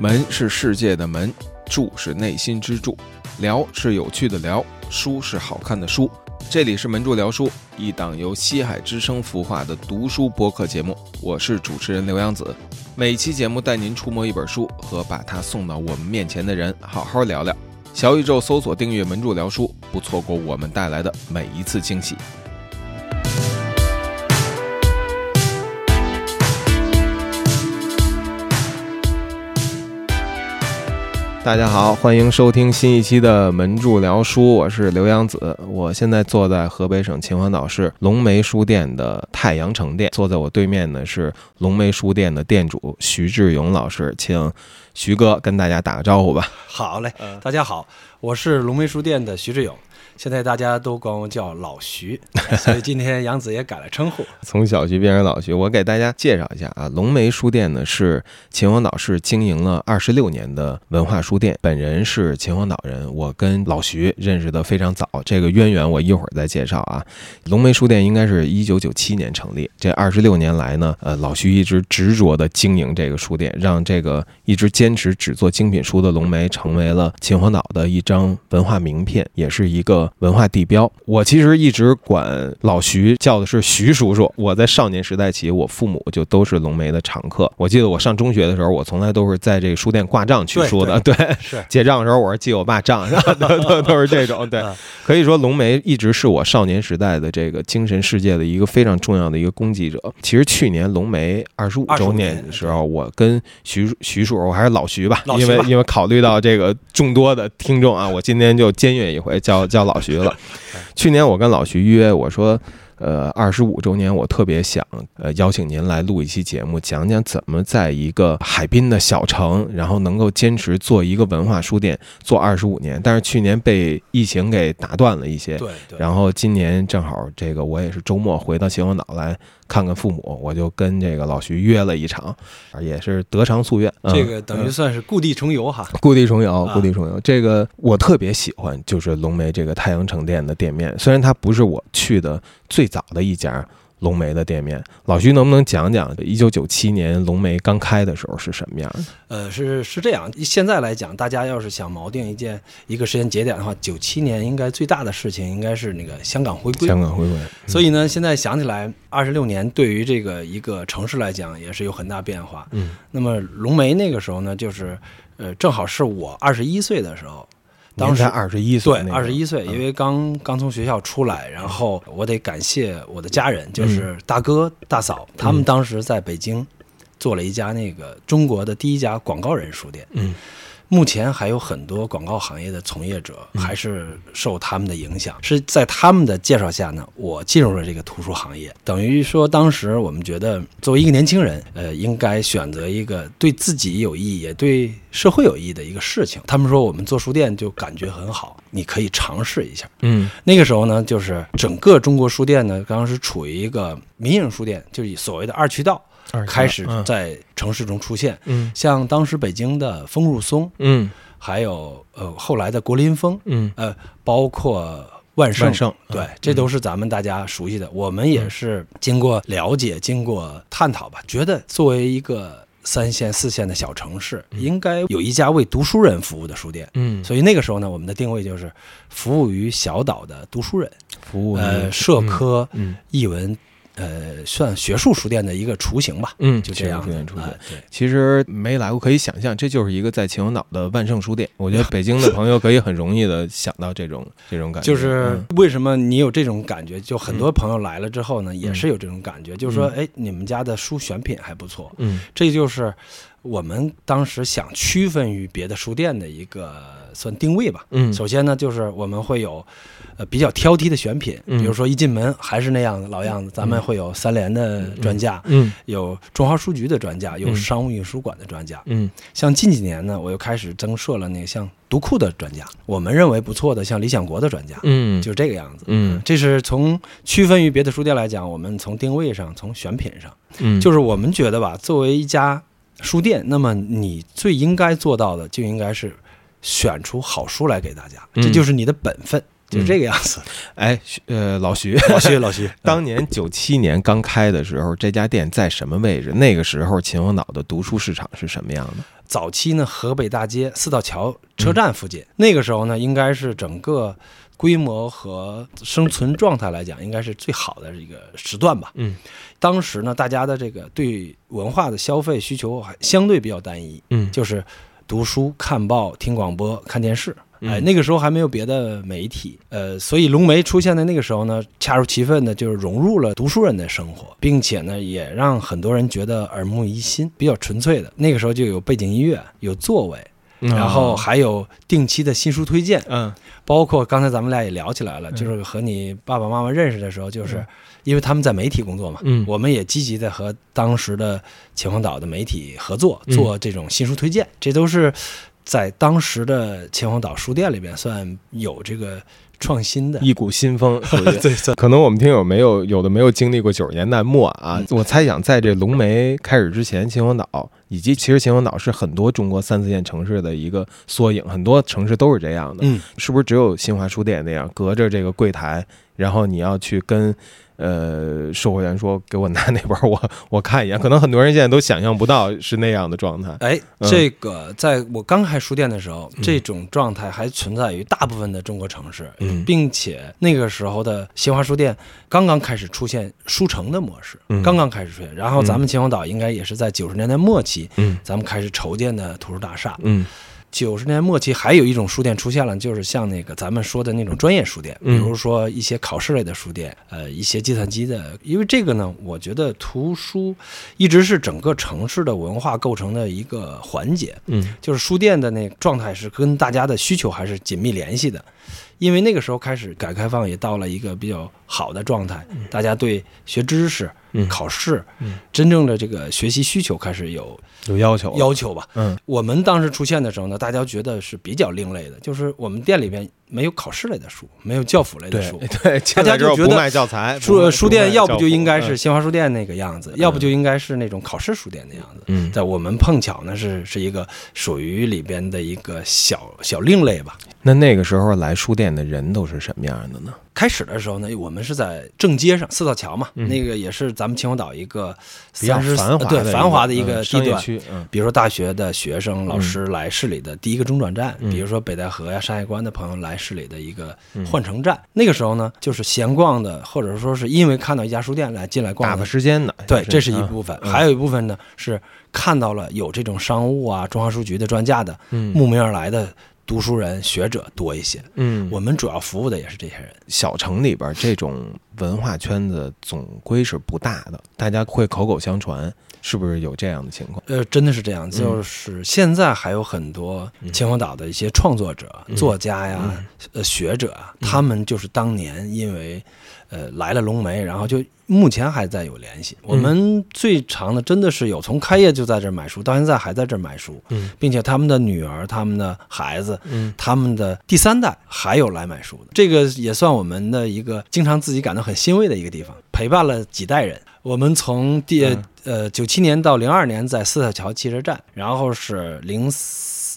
门是世界的门，柱是内心之柱，聊是有趣的聊，书是好看的书。这里是门柱聊书，一档由西海之声孵化的读书播客节目。我是主持人刘洋子，每期节目带您触摸一本书，和把它送到我们面前的人好好聊聊。小宇宙搜索订阅门柱聊书，不错过我们带来的每一次惊喜。大家好，欢迎收听新一期的门柱聊书，我是刘洋子。我现在坐在河北省秦皇岛市龙梅书店的太阳城店，坐在我对面的是龙梅书店的店主徐志勇老师，请徐哥跟大家打个招呼吧。好嘞，大家好，我是龙梅书店的徐志勇。现在大家都管我叫老徐，所以今天杨子也改了称呼，从小徐变成老徐。我给大家介绍一下啊，龙梅书店呢是秦皇岛市经营了二十六年的文化书店，本人是秦皇岛人，我跟老徐认识的非常早，这个渊源我一会儿再介绍啊。龙梅书店应该是一九九七年成立，这二十六年来呢，呃，老徐一直执着的经营这个书店，让这个一直坚持只做精品书的龙梅成为了秦皇岛的一张文化名片，也是一个。文化地标，我其实一直管老徐叫的是徐叔叔。我在少年时代起，我父母就都是龙梅的常客。我记得我上中学的时候，我从来都是在这个书店挂账去书的。对，是结账的时候，我是记我爸账，都 都都是这种。对，可以说龙梅一直是我少年时代的这个精神世界的一个非常重要的一个供给者。其实去年龙梅二十五周年的时候，我跟徐徐叔，我还是老徐吧，因为因为考虑到这个众多的听众啊，我今天就僭越一回，叫叫老徐了。去年我跟老徐约，我说，呃，二十五周年，我特别想，呃，邀请您来录一期节目，讲讲怎么在一个海滨的小城，然后能够坚持做一个文化书店做二十五年。但是去年被疫情给打断了一些，对。然后今年正好这个我也是周末回到秦皇岛来。看看父母，我就跟这个老徐约了一场，也是得偿夙愿。这个等于算是故地重游哈，故地重游，故地重游。这个我特别喜欢，就是龙梅这个太阳城店的店面，虽然它不是我去的最早的一家。龙梅的店面，老徐能不能讲讲一九九七年龙梅刚开的时候是什么样的？呃，是是这样，现在来讲，大家要是想锚定一件一个时间节点的话，九七年应该最大的事情应该是那个香港回归。香港回归。所以呢，现在想起来，二十六年对于这个一个城市来讲也是有很大变化。嗯。那么龙梅那个时候呢，就是呃，正好是我二十一岁的时候。当时二十一岁，对，二十一岁，因为刚刚从学校出来，然后我得感谢我的家人，就是大哥大嫂，他们当时在北京做了一家那个中国的第一家广告人书店。嗯。目前还有很多广告行业的从业者，还是受他们的影响。是在他们的介绍下呢，我进入了这个图书行业。等于说，当时我们觉得，作为一个年轻人，呃，应该选择一个对自己有益，也对社会有意义的一个事情。他们说，我们做书店就感觉很好，你可以尝试一下。嗯，那个时候呢，就是整个中国书店呢，刚刚是处于一个民营书店，就是所谓的二渠道。开始在城市中出现，嗯，像当时北京的丰入松，嗯，还有呃后来的国林风，嗯，呃，包括万盛，万盛，对，这都是咱们大家熟悉的。我们也是经过了解、经过探讨吧，觉得作为一个三线、四线的小城市，应该有一家为读书人服务的书店，嗯，所以那个时候呢，我们的定位就是服务于小岛的读书人，服务呃社科、嗯，译文。呃，算学术书店的一个雏形吧。嗯，就这样。书店雏形。对，其实没来过可以想象，这就是一个在秦皇岛的万盛书店。我觉得北京的朋友可以很容易的想到这种这种感觉。就是为什么你有这种感觉？就很多朋友来了之后呢，也是有这种感觉，就是说，哎，你们家的书选品还不错。嗯，这就是我们当时想区分于别的书店的一个算定位吧。嗯，首先呢，就是我们会有。呃，比较挑剔的选品，比如说一进门还是那样的老样子，咱们会有三联的专家，嗯，有中华书局的专家，有商务印书馆的专家，嗯，像近几年呢，我又开始增设了那个像读库的专家，我们认为不错的像理想国的专家，嗯，就是这个样子，嗯，这是从区分于别的书店来讲，我们从定位上，从选品上，嗯，就是我们觉得吧，作为一家书店，那么你最应该做到的就应该是选出好书来给大家，这就是你的本分。就这个样子，哎，呃，老徐，老徐，老徐，当年九七年刚开的时候，这家店在什么位置？那个时候秦皇岛的读书市场是什么样的？早期呢，河北大街四道桥车站附近，那个时候呢，应该是整个规模和生存状态来讲，应该是最好的一个时段吧。嗯，当时呢，大家的这个对文化的消费需求还相对比较单一，嗯就是读书、看报、听广播、看电视。嗯哎，那个时候还没有别的媒体，呃，所以龙梅出现在那个时候呢，恰如其分的就是融入了读书人的生活，并且呢，也让很多人觉得耳目一新，比较纯粹的。那个时候就有背景音乐，有座位，然后还有定期的新书推荐，嗯包括刚才咱们俩也聊起来了，就是和你爸爸妈妈认识的时候，就是因为他们在媒体工作嘛，嗯。我们也积极的和当时的秦皇岛的媒体合作，嗯。做这种新书推荐，这都是在当时的秦皇岛书店里边算有这个创新的。一股新风，属于。对，可能我们听友没有有的没有经历过九十年代末啊，我猜想在这龙梅开始之前，秦皇岛以及其实秦皇岛是很多中国三四线城市的一个缩影，很多城市都是这样的，嗯，是不是只有新华书店那样隔着这个柜台，然后你要去跟呃售货员说给我拿那本，我我看一眼，可能很多人现在都想象不到是那样的状态，哎，嗯。这个在我刚开书店的时候，嗯。这种状态还存在于大部分的中国城市，嗯。并且那个时候的新华书店刚刚开始出现书城的模式，嗯。刚刚开始出现。然后咱们秦皇岛应该也是在九十年代末期，嗯。咱们开始筹建的图书大厦。嗯九十年代末期还有一种书店出现了，就是像那个咱们说的那种专业书店，比嗯如说一些考试类的书店，呃，一些计算机的。因为这个呢，我觉得图书一直是整个城市的文化构成的一个环节。嗯就是书店的那个状态是跟大家的需求还是紧密联系的，因为那个时候开始改革开放也到了一个比较好的状态，大家对学知识、嗯。考试嗯、真正的这个学习需求开始有有要求，要求吧。嗯。我们当时出现的时候呢，大家觉得是比较另类的，就是我们店里边没有考试类的书，没有教辅类的书。对，大家就觉得不卖教材，书书店要不就应该是新华书店那个样子，要不就应该是那种考试书店的样子。嗯在我们碰巧呢是是一个属于里边的一个小小另类吧。那那个时候来书店的人都是什么样的呢？开始的时候呢，我们是在正街上四道桥嘛，嗯那个也是咱们秦皇岛一个比较繁华的对繁华的一嗯个地段。嗯比如说大学的学生、老师来市里的第一个中转站，嗯比如说北戴河呀、山海关的朋友来市里的一个嗯换乘站。那个时候呢，就是闲逛的，或者说是因为看到一家书店来进来逛打发，时间的，对，这是一嗯部分。嗯还有一部分呢是看到了有这种商务啊、中华书局的专家的，嗯慕名而来的读书人、学者多一些。嗯，我们主要服务的也是这些人。小城里边这种文化圈子总归是不大的，大家会口口相传，是不是有这样的情况？呃，真的是这样，嗯。就是现在还有很多秦皇岛的一些创作者、嗯。作家呀、呃学者啊，他们就是当年因为呃来了龙梅，然后就目前还在有联系。我们最长的真的是有从开业就在这儿买书，到现在还在这儿买书，嗯并且他们的女儿、他们的孩子。嗯他们的第三代还有来买书的，这个也算我们的一个经常自己感到很欣慰的一个地方，陪伴了几代人。我们从第嗯呃九七年到零二年在四道桥汽车站，然后是零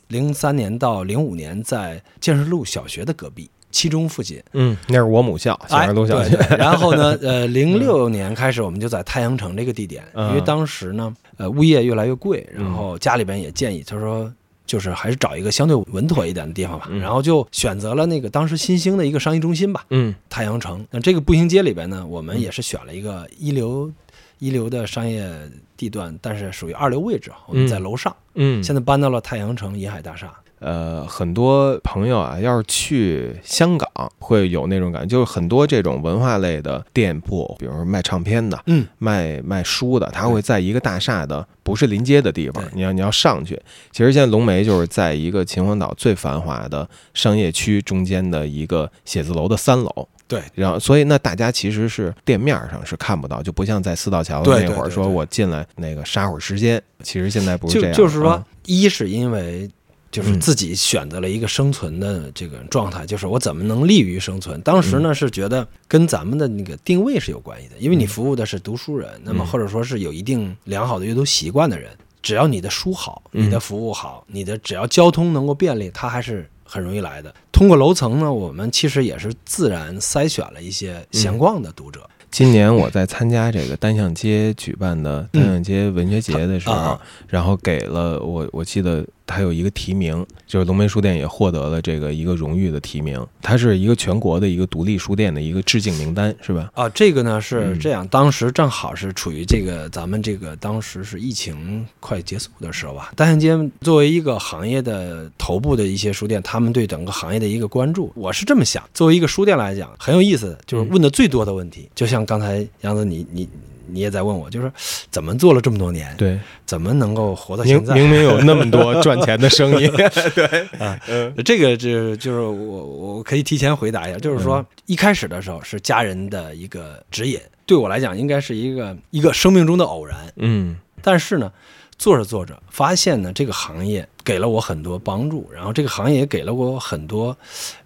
零三年到零五年在建设路小学的隔壁七中附近。嗯，那是我母校，小哎，儿路小学。然后呢，呃，零六年开始我们就在太阳城这个地点，嗯因为当时呢，呃，物业越来越贵，然嗯后家里边也建议，他说。就是还是找一个相对稳妥一点的地方吧，嗯然后就选择了那个当时新兴的一个商业中心吧，嗯太阳城。那这个步行街里边呢，我们也是选了一个一流一流的商业地段，但是属于二流位置，我们在楼上。嗯，现在搬到了太阳城银海大厦。呃，很多朋友啊，要是去香港，会有那种感觉，就是很多这种文化类的店铺，比如说卖唱片的、嗯，卖卖书的，它会在一个大厦的不是临街的地方，你要你要上去。其实现在龙梅就是在一个秦皇岛最繁华的商业区中间的一个写字楼的三楼。对，然后，所以那大家其实是店面上是看不到，就不像在四道桥那会儿说我进来那个杀会儿时间，其实现在不是这样。就是说啊，一是因为就是嗯自己选择了一个生存的这个状态，就是我怎么能利于生存。当时嗯呢是觉得跟咱们的那个定位是有关系的，因为你服务的是读书人，那么嗯或者说是有一定良好的阅读习惯的人，只要你的书好，嗯你的服务好，你的只要交通能够便利，他还是。很容易来的。通过楼层呢，我们其实也是自然筛选了一些闲逛的读者。今年我在参加这个单向街举办的单向街文学节的时候，啊然后给了我，我记得它有一个提名，就是龙梅书店也获得了这个一个荣誉的提名。它是一个全国的一个独立书店的一个致敬名单，是吧？啊，这个呢是嗯这样，当时正好是处于这个咱们这个当时是疫情快结束的时候吧。单向街作为一个行业的头部的一些书店，他们对整个行业的一个关注，我是这么想。作为一个书店来讲，很有意思，就是问的最多的问题，就像刚才杨子你你你也在问我，就是怎么做了这么多年，对，怎么能够活到明现在？明明有 那么多赚钱的生意，对，嗯这个就就是我我可以提前回答一下，就是说嗯一开始的时候是家人的一个指引，对我来讲应该是一个一个生命中的偶然。嗯但是呢，做着做着发现呢，这个行业给了我很多帮助，然后这个行业也给了我很多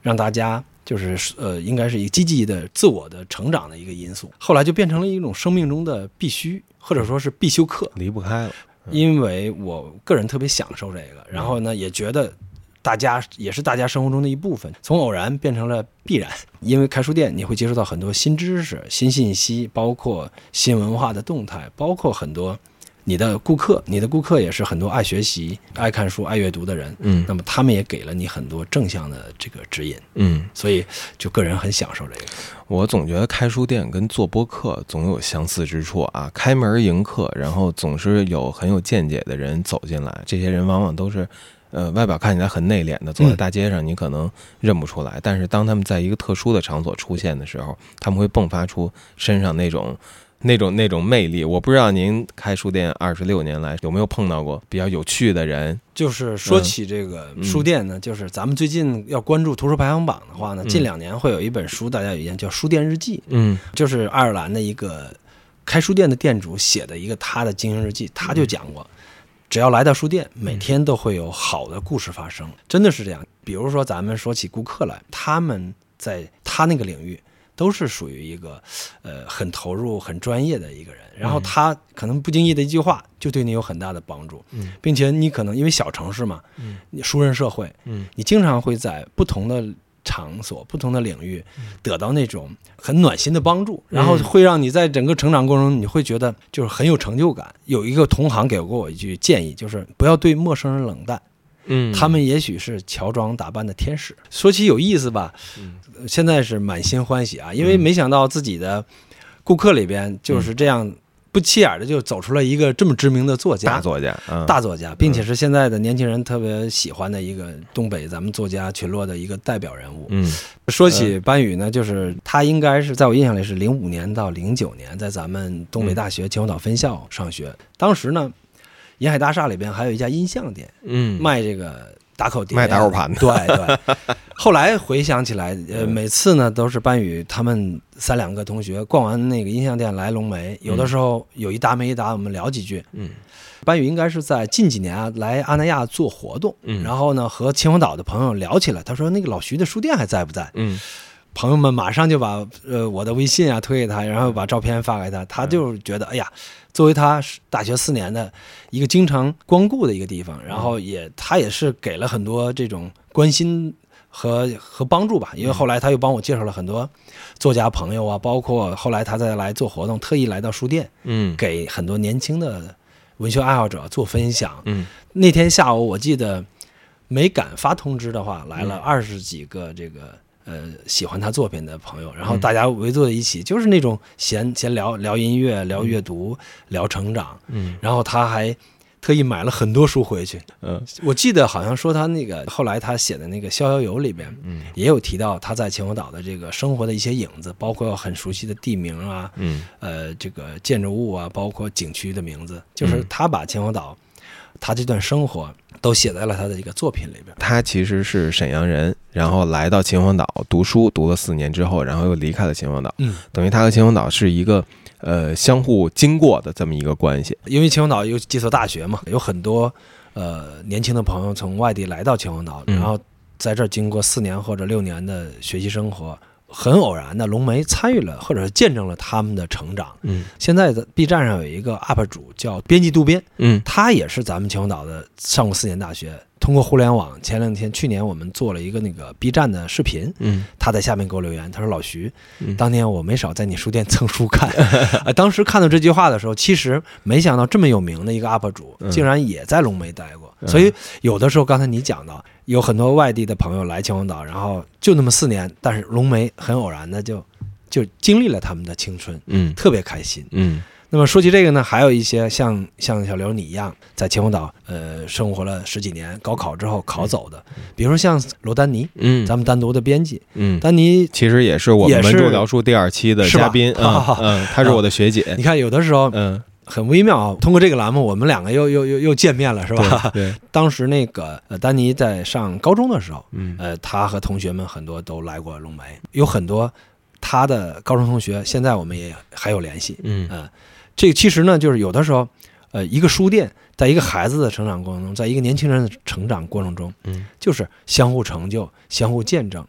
让大家。就是呃，应该是一个积极的自我的成长的一个因素，后来就变成了一种生命中的必须，或者说是必修课。离不开了，因为我个人特别享受这个，然后呢，也觉得大家也是大家生活中的一部分，从偶然变成了必然。因为开书店，你会接触到很多新知识、新信息，包括新文化的动态，包括很多你的顾客，你的顾客也是很多爱学习、爱看书、爱阅读的人。嗯那么他们也给了你很多正向的这个指引，嗯。所以就个人很享受这个。我总觉得开书店跟做播客总有相似之处啊，开门迎客，然后总是有很有见解的人走进来，这些人往往都是。呃，外表看起来很内敛的，走在大街上，你可能认不出来。但是当他们在一个特殊的场所出现的时候，他们会迸发出身上那种、那种、那种魅力。我不知道您开书店二十六年来有没有碰到过比较有趣的人？就是说起这个嗯书店呢，就是咱们最近要关注图书排行榜的话呢，嗯近两年会有一本书，大家有印象叫《书店日记嗯》，就是爱尔兰的一个开书店的店主写的一个他的经营日记，他就讲过。只要来到书店，每天都会有好的故事发生，真的是这样。比如说，咱们说起顾客来，他们在他那个领域都是属于一个呃很投入、很专业的一个人，然后他可能不经意的一句话就对你有很大的帮助，嗯。并且你可能因为小城市嘛，嗯。你熟人社会，嗯。你经常会在不同的场所、不同的领域得到那种很暖心的帮助，然后会让你在整个成长过程中，你会觉得就是很有成就感。有一个同行给过我一句建议，就是不要对陌生人冷淡，嗯，他们也许是乔装打扮的天使。说起有意思吧，呃现在是满心欢喜啊，因为没想到自己的顾客里边就是这样不起眼的就走出了一个这么知名的作家，大作家啊，大作家，并且是现在的年轻人特别喜欢的一个东北咱们作家群落的一个代表人物。嗯。说起班宇呢，就是他应该是在我印象里是零五年到零九年在咱们东北大学秦皇岛分校上学，当时呢，沿海大厦里边还有一家音像店，嗯，卖这个打口碟啊，卖打口盘的。对对。后来回想起来，呃，嗯。每次呢都是班宇他们三两个同学逛完那个音像店来龙梅，有的时候有一搭没一搭，我们聊几句。嗯。班宇应该是在近几年啊来阿那亚做活动，嗯。然后呢和秦皇岛的朋友聊起来，他说那个老徐的书店还在不在？嗯朋友们马上就把呃我的微信啊推给他，然后把照片发给他，他就觉得哎呀，作为他大学四年的一个经常光顾的一个地方，然后也他也是给了很多这种关心和和帮助吧，因为后来他又帮我介绍了很多作家朋友啊，包括后来他再来做活动，特意来到书店嗯。给很多年轻的文学爱好者做分享。嗯。那天下午我记得没敢发通知的话，来了嗯。二十几个这个呃喜欢他作品的朋友，然后嗯。大家围坐在一起，就是那种闲闲聊聊音乐、聊阅读、聊成长，嗯。然后他还特意买了很多书回去。嗯。我记得好像说他那个后来他写的那个《逍遥游》里边。嗯。也有提到他在秦皇岛的这个生活的一些影子，包括很熟悉的地名啊，嗯。呃，这个建筑物啊，包括景区的名字，就是嗯。他把秦皇岛，他这段生活都写在了他的一个作品里边。他其实是沈阳人，然后来到秦皇岛读书，读了四年之后，然后又离开了秦皇岛，嗯，等于他和秦皇岛是一个呃相互经过的这么一个关系。因为秦皇岛有几所大学嘛，有很多呃年轻的朋友从外地来到秦皇岛，嗯然后在这儿经过四年或者六年的学习生活。很偶然的，龙梅参与了，或者是见证了他们的成长。嗯。现在的 B 站上有一个 UP 主叫编辑渡边，嗯他也是咱们秦皇岛的上过四年大学，通过互联网，前两天去年我们做了一个那个 B 站的视频，嗯他在下面给我留言，他说老徐，嗯当年我没少在你书店蹭书看，呃当时看到这句话的时候，其实没想到这么有名的一个 UP 主嗯竟然也在龙梅待过，嗯。所以有的时候刚才你讲到，有很多外地的朋友来秦皇岛，然后就那么四年，但是龙梅很偶然的就就经历了他们的青春，嗯。特别开心。嗯。那么说起这个呢，还有一些像像小刘你一样在秦皇岛呃生活了十几年，高考之后考走的，比如说像罗丹妮，嗯，咱们单独的编辑，嗯。丹妮，其实也是我们也是文著聊书第二期的嘉宾，嗯好好好嗯，她是我的学姐，你看有的时候嗯，很微妙啊。通过这个栏目，我们两个又又又又见面了，是吧？对，对，当时那个呃，丹尼在上高中的时候，嗯呃，他和同学们很多都来过龙梅，有很多他的高中同学，现在我们也还有联系。嗯嗯、这个其实呢，就是有的时候，呃，一个书店在一个孩子的成长过程中，在一个年轻人的成长过程中，嗯就是相互成就、相互见证。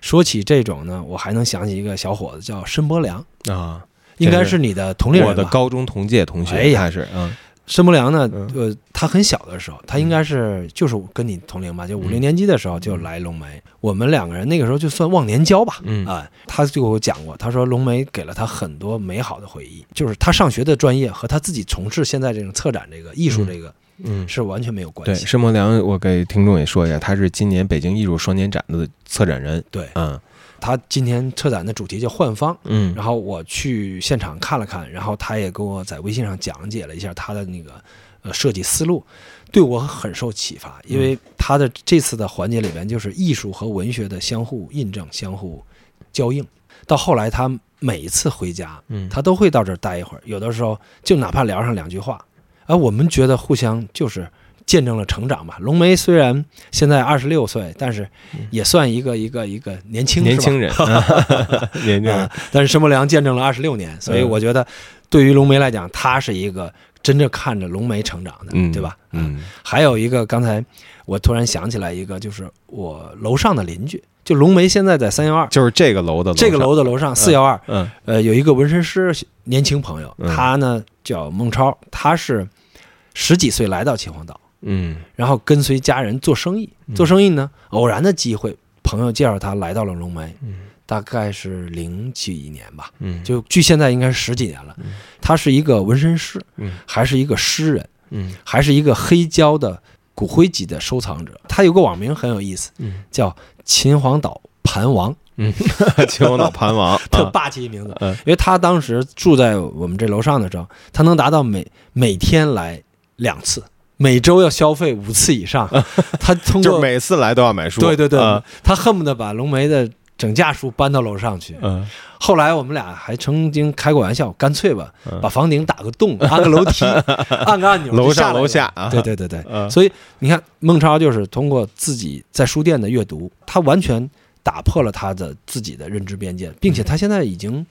说起这种呢，我还能想起一个小伙子叫申伯良，啊，应该是你的同龄人我的高中同届同学，哎呀。是，嗯。申伯良呢嗯，呃，他很小的时候，他应该是就是跟你同龄吧，就五六年级的时候就来龙梅。我们两个人那个时候就算忘年交吧，嗯。啊，他就给我讲过，他说龙梅给了他很多美好的回忆，就是他上学的专业和他自己从事现在这种策展这个艺术这个嗯，是完全没有关系对，系。申伯良，我给听众也说一下，他是今年北京艺术双年展的策展人，对。嗯他今天车展的主题叫幻方，嗯然后我去现场看了看，然后他也跟我在微信上讲解了一下他的那个呃设计思路，对我很受启发。因为他的这次的环节里边就是艺术和文学的相互印证、相互交映。到后来他每一次回家，嗯，他都会到这儿待一会儿，有的时候就哪怕聊上两句话，而我们觉得互相就是见证了成长吧。龙梅虽然现在二十六岁，但是也算一个一个一个年轻 年轻人，年轻人。啊，但是申伯良见证了二十六年，所以嗯我觉得对于龙梅来讲，他是一个真正看着龙梅成长的，嗯，对吧？啊，嗯。还有一个，刚才我突然想起来一个，就是我楼上的邻居，就龙梅现在在三幺二就是这个楼的这个楼的楼上四幺二，嗯。呃，有一个纹身师年轻朋友，嗯。他呢叫孟超，他是十几岁来到秦皇岛，嗯。然后跟随家人做生意，做生意呢，偶然的机会，朋友介绍他来到了龙梅，嗯。大概是零几年吧。嗯，就距现在应该是十几年了。他是一个纹身师，嗯。还是一个诗人，嗯。还是一个黑胶的骨灰级的收藏者。他有个网名很有意思，嗯。叫秦皇岛盘王，嗯，秦皇岛盘王，特啊。霸气一名字。嗯。因为他当时住在我们这楼上的时候，他能达到每每天来两次。每周要消费五次以上，他通过就每次来都要买书，对对对。啊，他恨不得把龙梅的整架书搬到楼上去。嗯。后来我们俩还曾经开过玩笑，干脆吧，嗯。把房顶打个洞，安个楼梯，按个按钮，楼上楼下啊。对对对对，嗯。所以你看，孟超就是通过自己在书店的阅读，他完全打破了他的自己的认知边界，并且他现在已经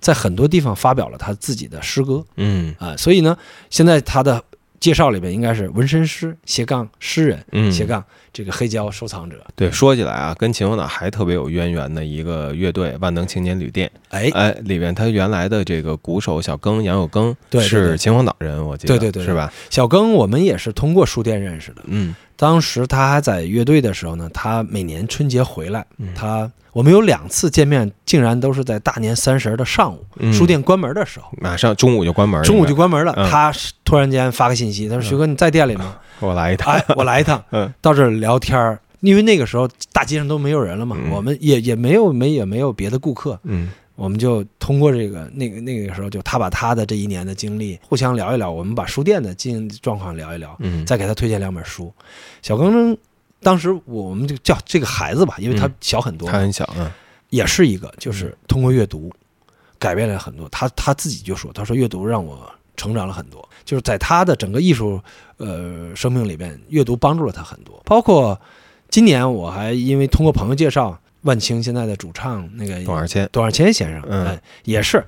在很多地方发表了他自己的诗歌。嗯。啊、所以呢，现在他的介绍里边应该是纹身师斜杠诗人嗯，斜杠这个黑胶收藏者，对，说起来啊，跟秦皇岛还特别有渊源的一个乐队——万能青年旅店。哎，哎，里边他原来的这个鼓手小庚杨有庚是秦皇岛人，我记得，对对对是吧？小庚我们也是通过书店认识的。嗯当时他还在乐队的时候呢，他每年春节回来，嗯。他我们有两次见面，竟然都是在大年三十的上午，嗯。书店关门的时候，马上中午就关门，中午就关门了。嗯。他突然间发个信息，他说：“徐哥，你在店里吗？我来一趟，哎，我来一趟，嗯。到这儿聊天儿。因为那个时候大街上都没有人了嘛，嗯。我们也也没有没也没有别的顾客，嗯我们就通过这个那个那个时候，就他把他的这一年的经历互相聊一聊，我们把书店的经营状况聊一聊，嗯，再给他推荐两本书。小庚呢，当时我们就叫这个孩子吧，因为他嗯小很多，他很小，嗯也是一个，就是通过阅读改变了很多。他他自己就说，他说阅读让我成长了很多，就是在他的整个艺术呃生命里边，阅读帮助了他很多。包括今年我还因为通过朋友介绍，万青现在的主唱那个董二千，董二千先生，嗯哎，也是。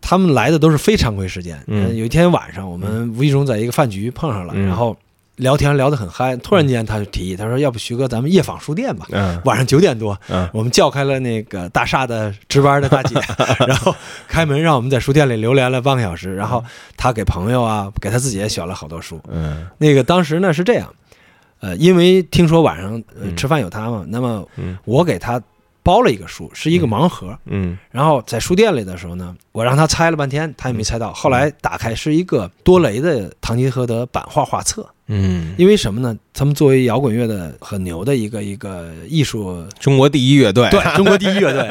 他们来的都是非常规时间。嗯呃有一天晚上，我们无意中在一个饭局碰上了，嗯然后聊天聊得很嗨。突然间，他就提议，他说：“要不徐哥，咱们夜访书店吧？嗯晚上九点多，嗯我们叫开了那个大厦的值班的大姐，然后开门让我们在书店里留连了半个小时。然后他给朋友啊，给他自己也选了好多书。嗯那个当时呢是这样，呃，因为听说晚上呃嗯吃饭有他嘛，那么嗯我给他包了一个书，是一个盲盒。嗯然后在书店里的时候呢，我让他猜了半天，他也没猜到。后来打开是一个多雷的《堂吉诃德》版画画册。嗯，因为什么呢？他们作为摇滚乐的很牛的一个一个艺术，中国第一乐队，对中国第一乐队。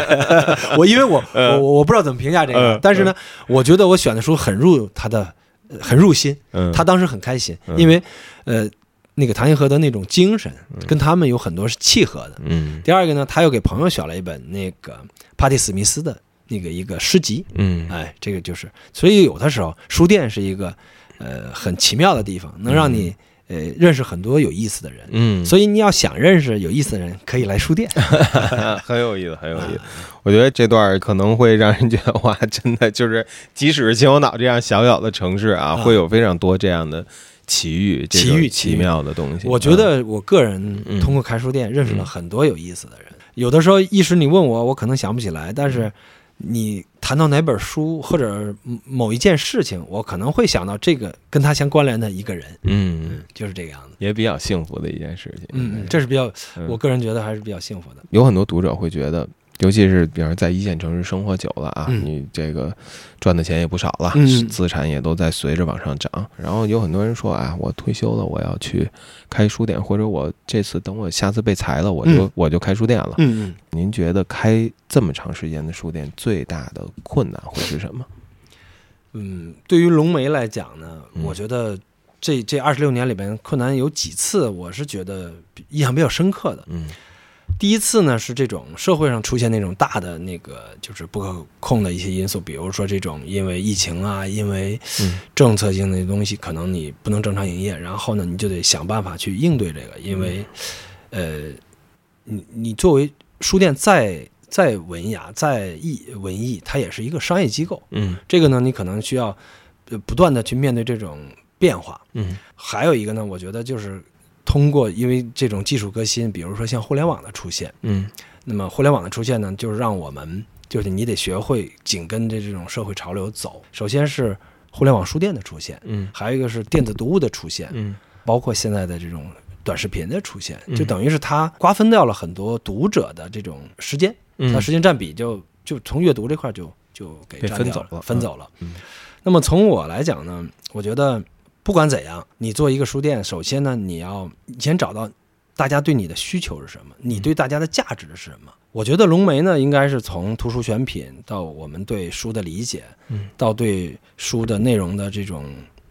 我因为我我我不知道怎么评价这个嗯，但是呢，我觉得我选的书很入他的，呃很入心。嗯，他当时很开心，嗯因为呃，那个唐吉诃德那种精神跟他们有很多是契合的。嗯第二个呢，他又给朋友选了一本那个帕蒂·史密斯的那个一个诗集。嗯哎，这个就是，所以有的时候书店是一个呃很奇妙的地方，能让你呃认识很多有意思的人。嗯，所以你要想认识有意思的人，可以来书店。很有意思，很有意思。我觉得这段可能会让人觉得哇，真的就是，即使是秦皇岛这样小小的城市啊，啊会有非常多这样的奇遇、奇遇奇妙的东西。我觉得我个人嗯通过开书店认识了嗯很多有意思的人。有的时候一时你问我，我可能想不起来，但是你谈到哪本书或者某一件事情，我可能会想到这个跟他相关联的一个人。嗯，嗯，就是这个样子。也比较幸福的一件事情。嗯嗯，这是比较，嗯我个人觉得还是比较幸福的。有很多读者会觉得，尤其是比方在一线城市生活久了啊，嗯你这个赚的钱也不少了，嗯资产也都在随着往上涨。然后有很多人说啊，我退休了，我要去开书店，或者我这次等我下次被裁了，我就、嗯我就开书店了。嗯嗯。您觉得开这么长时间的书店最大的困难会是什么？嗯，对于龙梅来讲呢，嗯我觉得这这二十六年里边困难有几次，我是觉得印象比较深刻的。嗯第一次呢是这种社会上出现那种大的那个就是不可控的一些因素，比如说这种因为疫情啊，因为嗯政策性的东西，可能你不能正常营业，然后呢你就得想办法去应对这个，因为呃，你你作为书店再再文雅再艺文艺，它也是一个商业机构，嗯。这个呢你可能需要呃不断的去面对这种变化。嗯。还有一个呢，我觉得就是通过因为这种技术革新，比如说像互联网的出现，嗯。那么互联网的出现呢，就是让我们就是你得学会紧跟着这种社会潮流走。首先是互联网书店的出现，嗯。还有一个是电子读物的出现，嗯。包括现在的这种短视频的出现，嗯。就等于是它瓜分掉了很多读者的这种时间，它嗯时间占比就就从阅读这块就就给分走了分走了。嗯那么从我来讲呢，我觉得不管怎样，你做一个书店，首先呢，你要先找到大家对你的需求是什么，你对大家的价值是什么。我觉得龙梅呢，应该是从图书选品到我们对书的理解，嗯到对书的内容的这种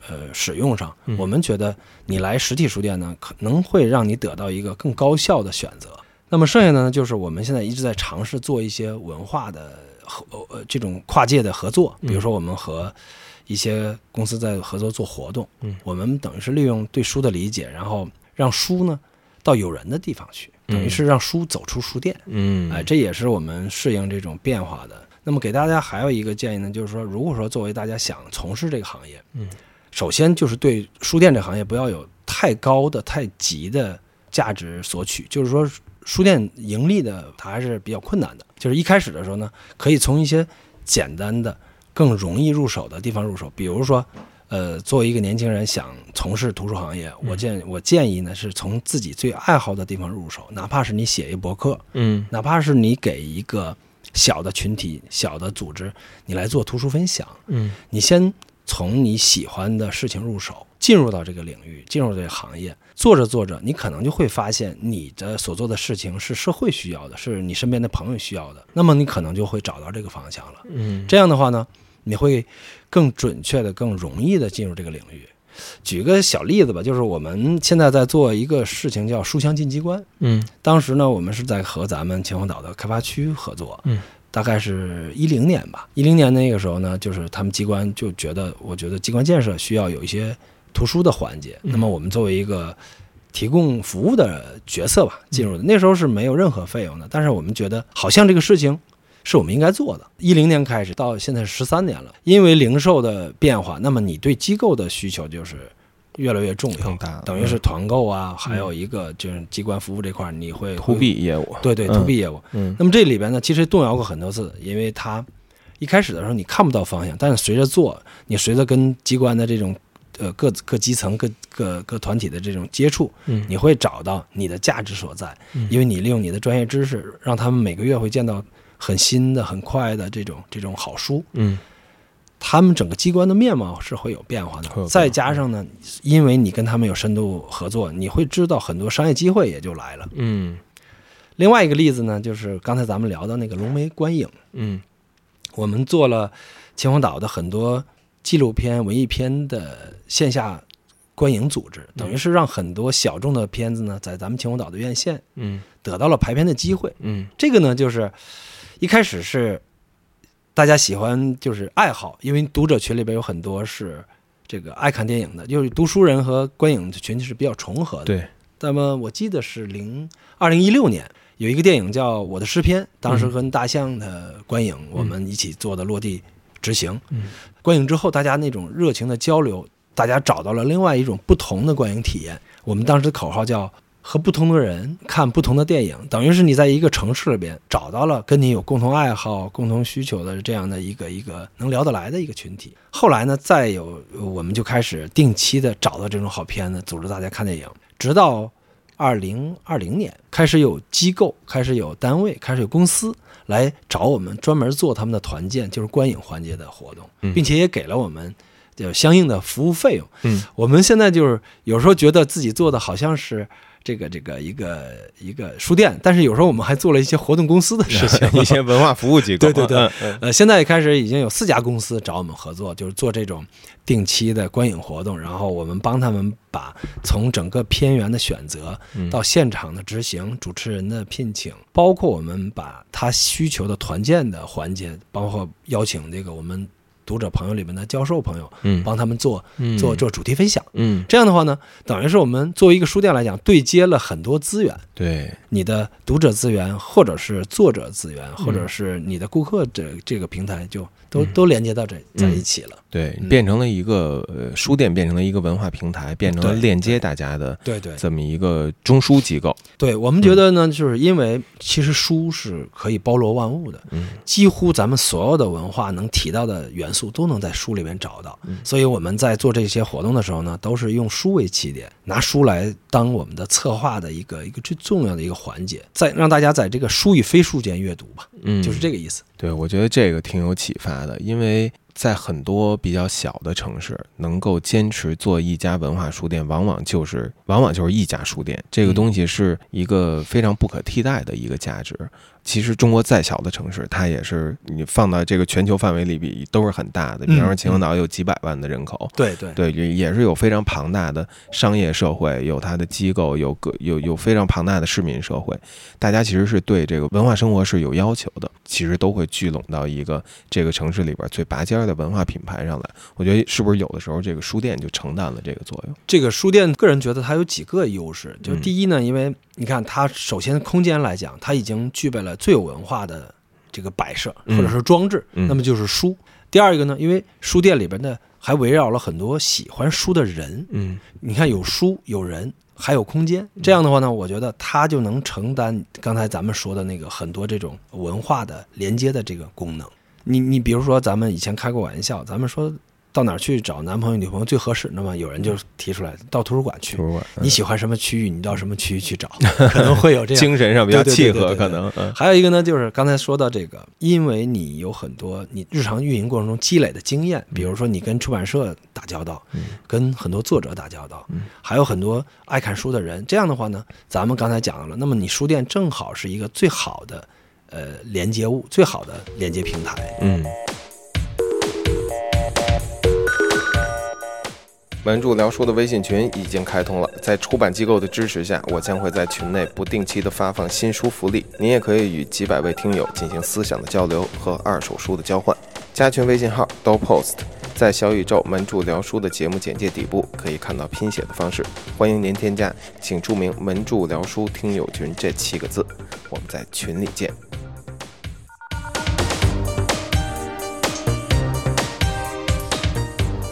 呃使用上，嗯我们觉得你来实体书店呢，可能会让你得到一个更高效的选择。那么剩下的呢，就是我们现在一直在尝试做一些文化的合呃这种跨界的合作，比如说我们和一些公司在合作做活动，嗯我们等于是利用对书的理解，然后让书呢到有人的地方去，等于是让书走出书店。嗯，哎，这也是我们适应这种变化的。那么给大家还有一个建议呢，就是说，如果说作为大家想从事这个行业，嗯，首先就是对书店这个行业不要有太高的、太急的价值索取，就是说书店盈利的它还是比较困难的。就是一开始的时候呢，可以从一些简单的、更容易入手的地方入手，比如说。呃，作为一个年轻人想从事图书行业，我建我建议呢是从自己最爱好的地方入手，哪怕是你写一博客，嗯。哪怕是你给一个小的群体、小的组织，你来做图书分享，嗯。你先从你喜欢的事情入手，进入到这个领域，进入这个行业，做着做着，你可能就会发现你的所做的事情是社会需要的，是你身边的朋友需要的，那么你可能就会找到这个方向了。嗯。这样的话呢，你会更准确的、更容易的进入这个领域。举个小例子吧，就是我们现在在做一个事情叫书香进机关，嗯当时呢，我们是在和咱们秦皇岛的开发区合作，嗯，大概是一零年吧。一零年那个时候呢，就是他们机关就觉得，我觉得机关建设需要有一些图书的环节。嗯那么我们作为一个提供服务的角色吧，进入的那时候是没有任何费用的，但是我们觉得好像这个事情。是我们应该做的。一零年开始到现在十三年了，因为零售的变化，那么你对机构的需求就是越来越重要，大，等于是团购啊，还有一个就是机关服务这块儿，你会 to B 业务，对对嗯。to B 业务。嗯。那么这里边呢，其实动摇过很多次，因为它一开始的时候你看不到方向，但是随着做，你随着跟机关的这种呃各各基层、各各各团体的这种接触，嗯。你会找到你的价值所在，因为你利用你的专业知识，让他们每个月会见到很新的、很快的这种这种好书，嗯。他们整个机关的面貌是会有变化的。再加上呢，因为你跟他们有深度合作，你会知道很多商业机会也就来了。嗯。另外一个例子呢，就是刚才咱们聊的那个龙梅观影，嗯。我们做了秦皇岛的很多纪录片、文艺片的线下观影组织，等于是让很多小众的片子呢，在咱们秦皇岛的院线嗯。得到了排片的机会。嗯。这个呢，就是一开始是大家喜欢，就是爱好，因为读者群里边有很多是这个爱看电影的，就是读书人和观影群体是比较重合的。对，那么我记得是零二零一六年有一个电影叫《我的诗篇》，当时跟大象的观影、我们一起做的落地执行。嗯观影之后，大家那种热情的交流，大家找到了另外一种不同的观影体验。我们当时的口号叫“和不同的人看不同的电影”，等于是你在一个城市里边找到了跟你有共同爱好、共同需求的这样的一个一个能聊得来的一个群体。后来呢，再有我们就开始定期的找到这种好片子，组织大家看电影，直到二零二零年开始有机构、开始有单位、开始有公司来找我们专门做他们的团建，就是观影环节的活动，嗯并且也给了我们就相应的服务费用。嗯我们现在就是有时候觉得自己做的好像是这个这个一个一个书店，但是有时候我们还做了一些活动公司的事情。一些文化服务机构，对对对。呃，现在开始已经有四家公司找我们合作，就是做这种定期的观影活动，然后我们帮他们把从整个片源的选择嗯。到现场的执行、主持人的聘请，包括我们把他需求的团建的环节，包括邀请这个我们读者朋友里面的教授朋友，嗯。帮他们做嗯。做做主题分享。嗯。这样的话呢，等于是我们作为一个书店来讲，对接了很多资源，对。你的读者资源，或者是作者资源，或者是你的顾客这这个平台，就都嗯都连接到这在一起了。对，嗯变成了一个呃书店，变成了一个文化平台，变成了链接大家的对对这么一个中枢机构。对，我们觉得呢，就是因为其实书是可以包罗万物的，嗯几乎咱们所有的文化能提到的元素都能在书里面找到。嗯所以我们在做这些活动的时候呢，都是用书为起点，拿书来当我们的策划的一个一个最重要的一个环节，在让大家在这个书与非书间阅读吧，嗯，就是这个意思。对，我觉得这个挺有启发的，因为在很多比较小的城市，能够坚持做一家文化书店，往往就是往往就是一家书店。这个嗯东西是一个非常不可替代的一个价值。其实中国再小的城市，它也是你放到这个全球范围里比都是很大的。比方说，嗯秦皇岛有几百万的人口，对对对，也也是有非常庞大的商业社会，有它的机构，有个有有非常庞大的市民社会，大家其实是对这个文化生活是有要求的，其实都会聚拢到一个这个城市里边最拔尖儿的文化品牌上来。我觉得是不是有的时候这个书店就承担了这个作用？这个书店，个人觉得它有几个优势。就第一呢，因为你看它首先空间来讲，它已经具备了最有文化的这个摆设嗯或者是装置，嗯那么就是书。第二一个呢，因为书店里边呢还围绕了很多喜欢书的人，嗯你看有书有人。还有空间，这样的话呢，我觉得它就能承担刚才咱们说的那个很多这种文化的连接的这个功能。你你比如说，咱们以前开过玩笑，咱们说到哪儿去找男朋友女朋友最合适，那么有人就提出来到图书馆去图。书馆，你喜欢什么区域，你到什么区域去找，可能会有这样。精神上比较契合，可能嗯还有一个呢，就是刚才说到这个，因为你有很多你日常运营过程中积累的经验，比如说你跟出版社打交道，嗯跟很多作者打交道嗯，还有很多爱看书的人。这样的话呢，咱们刚才讲了，那么你书店正好是一个最好的呃连接物，最好的连接平台。嗯。文著聊书的微信群已经开通了，在出版机构的支持下，我将会在群内不定期的发放新书福利，您也可以与几百位听友进行思想的交流和二手书的交换。加群微信号 do post，在小宇宙门柱聊书的节目简介底部可以看到拼写的方式，欢迎您添加，请注明“门柱聊书听友群”这七个字，我们在群里见。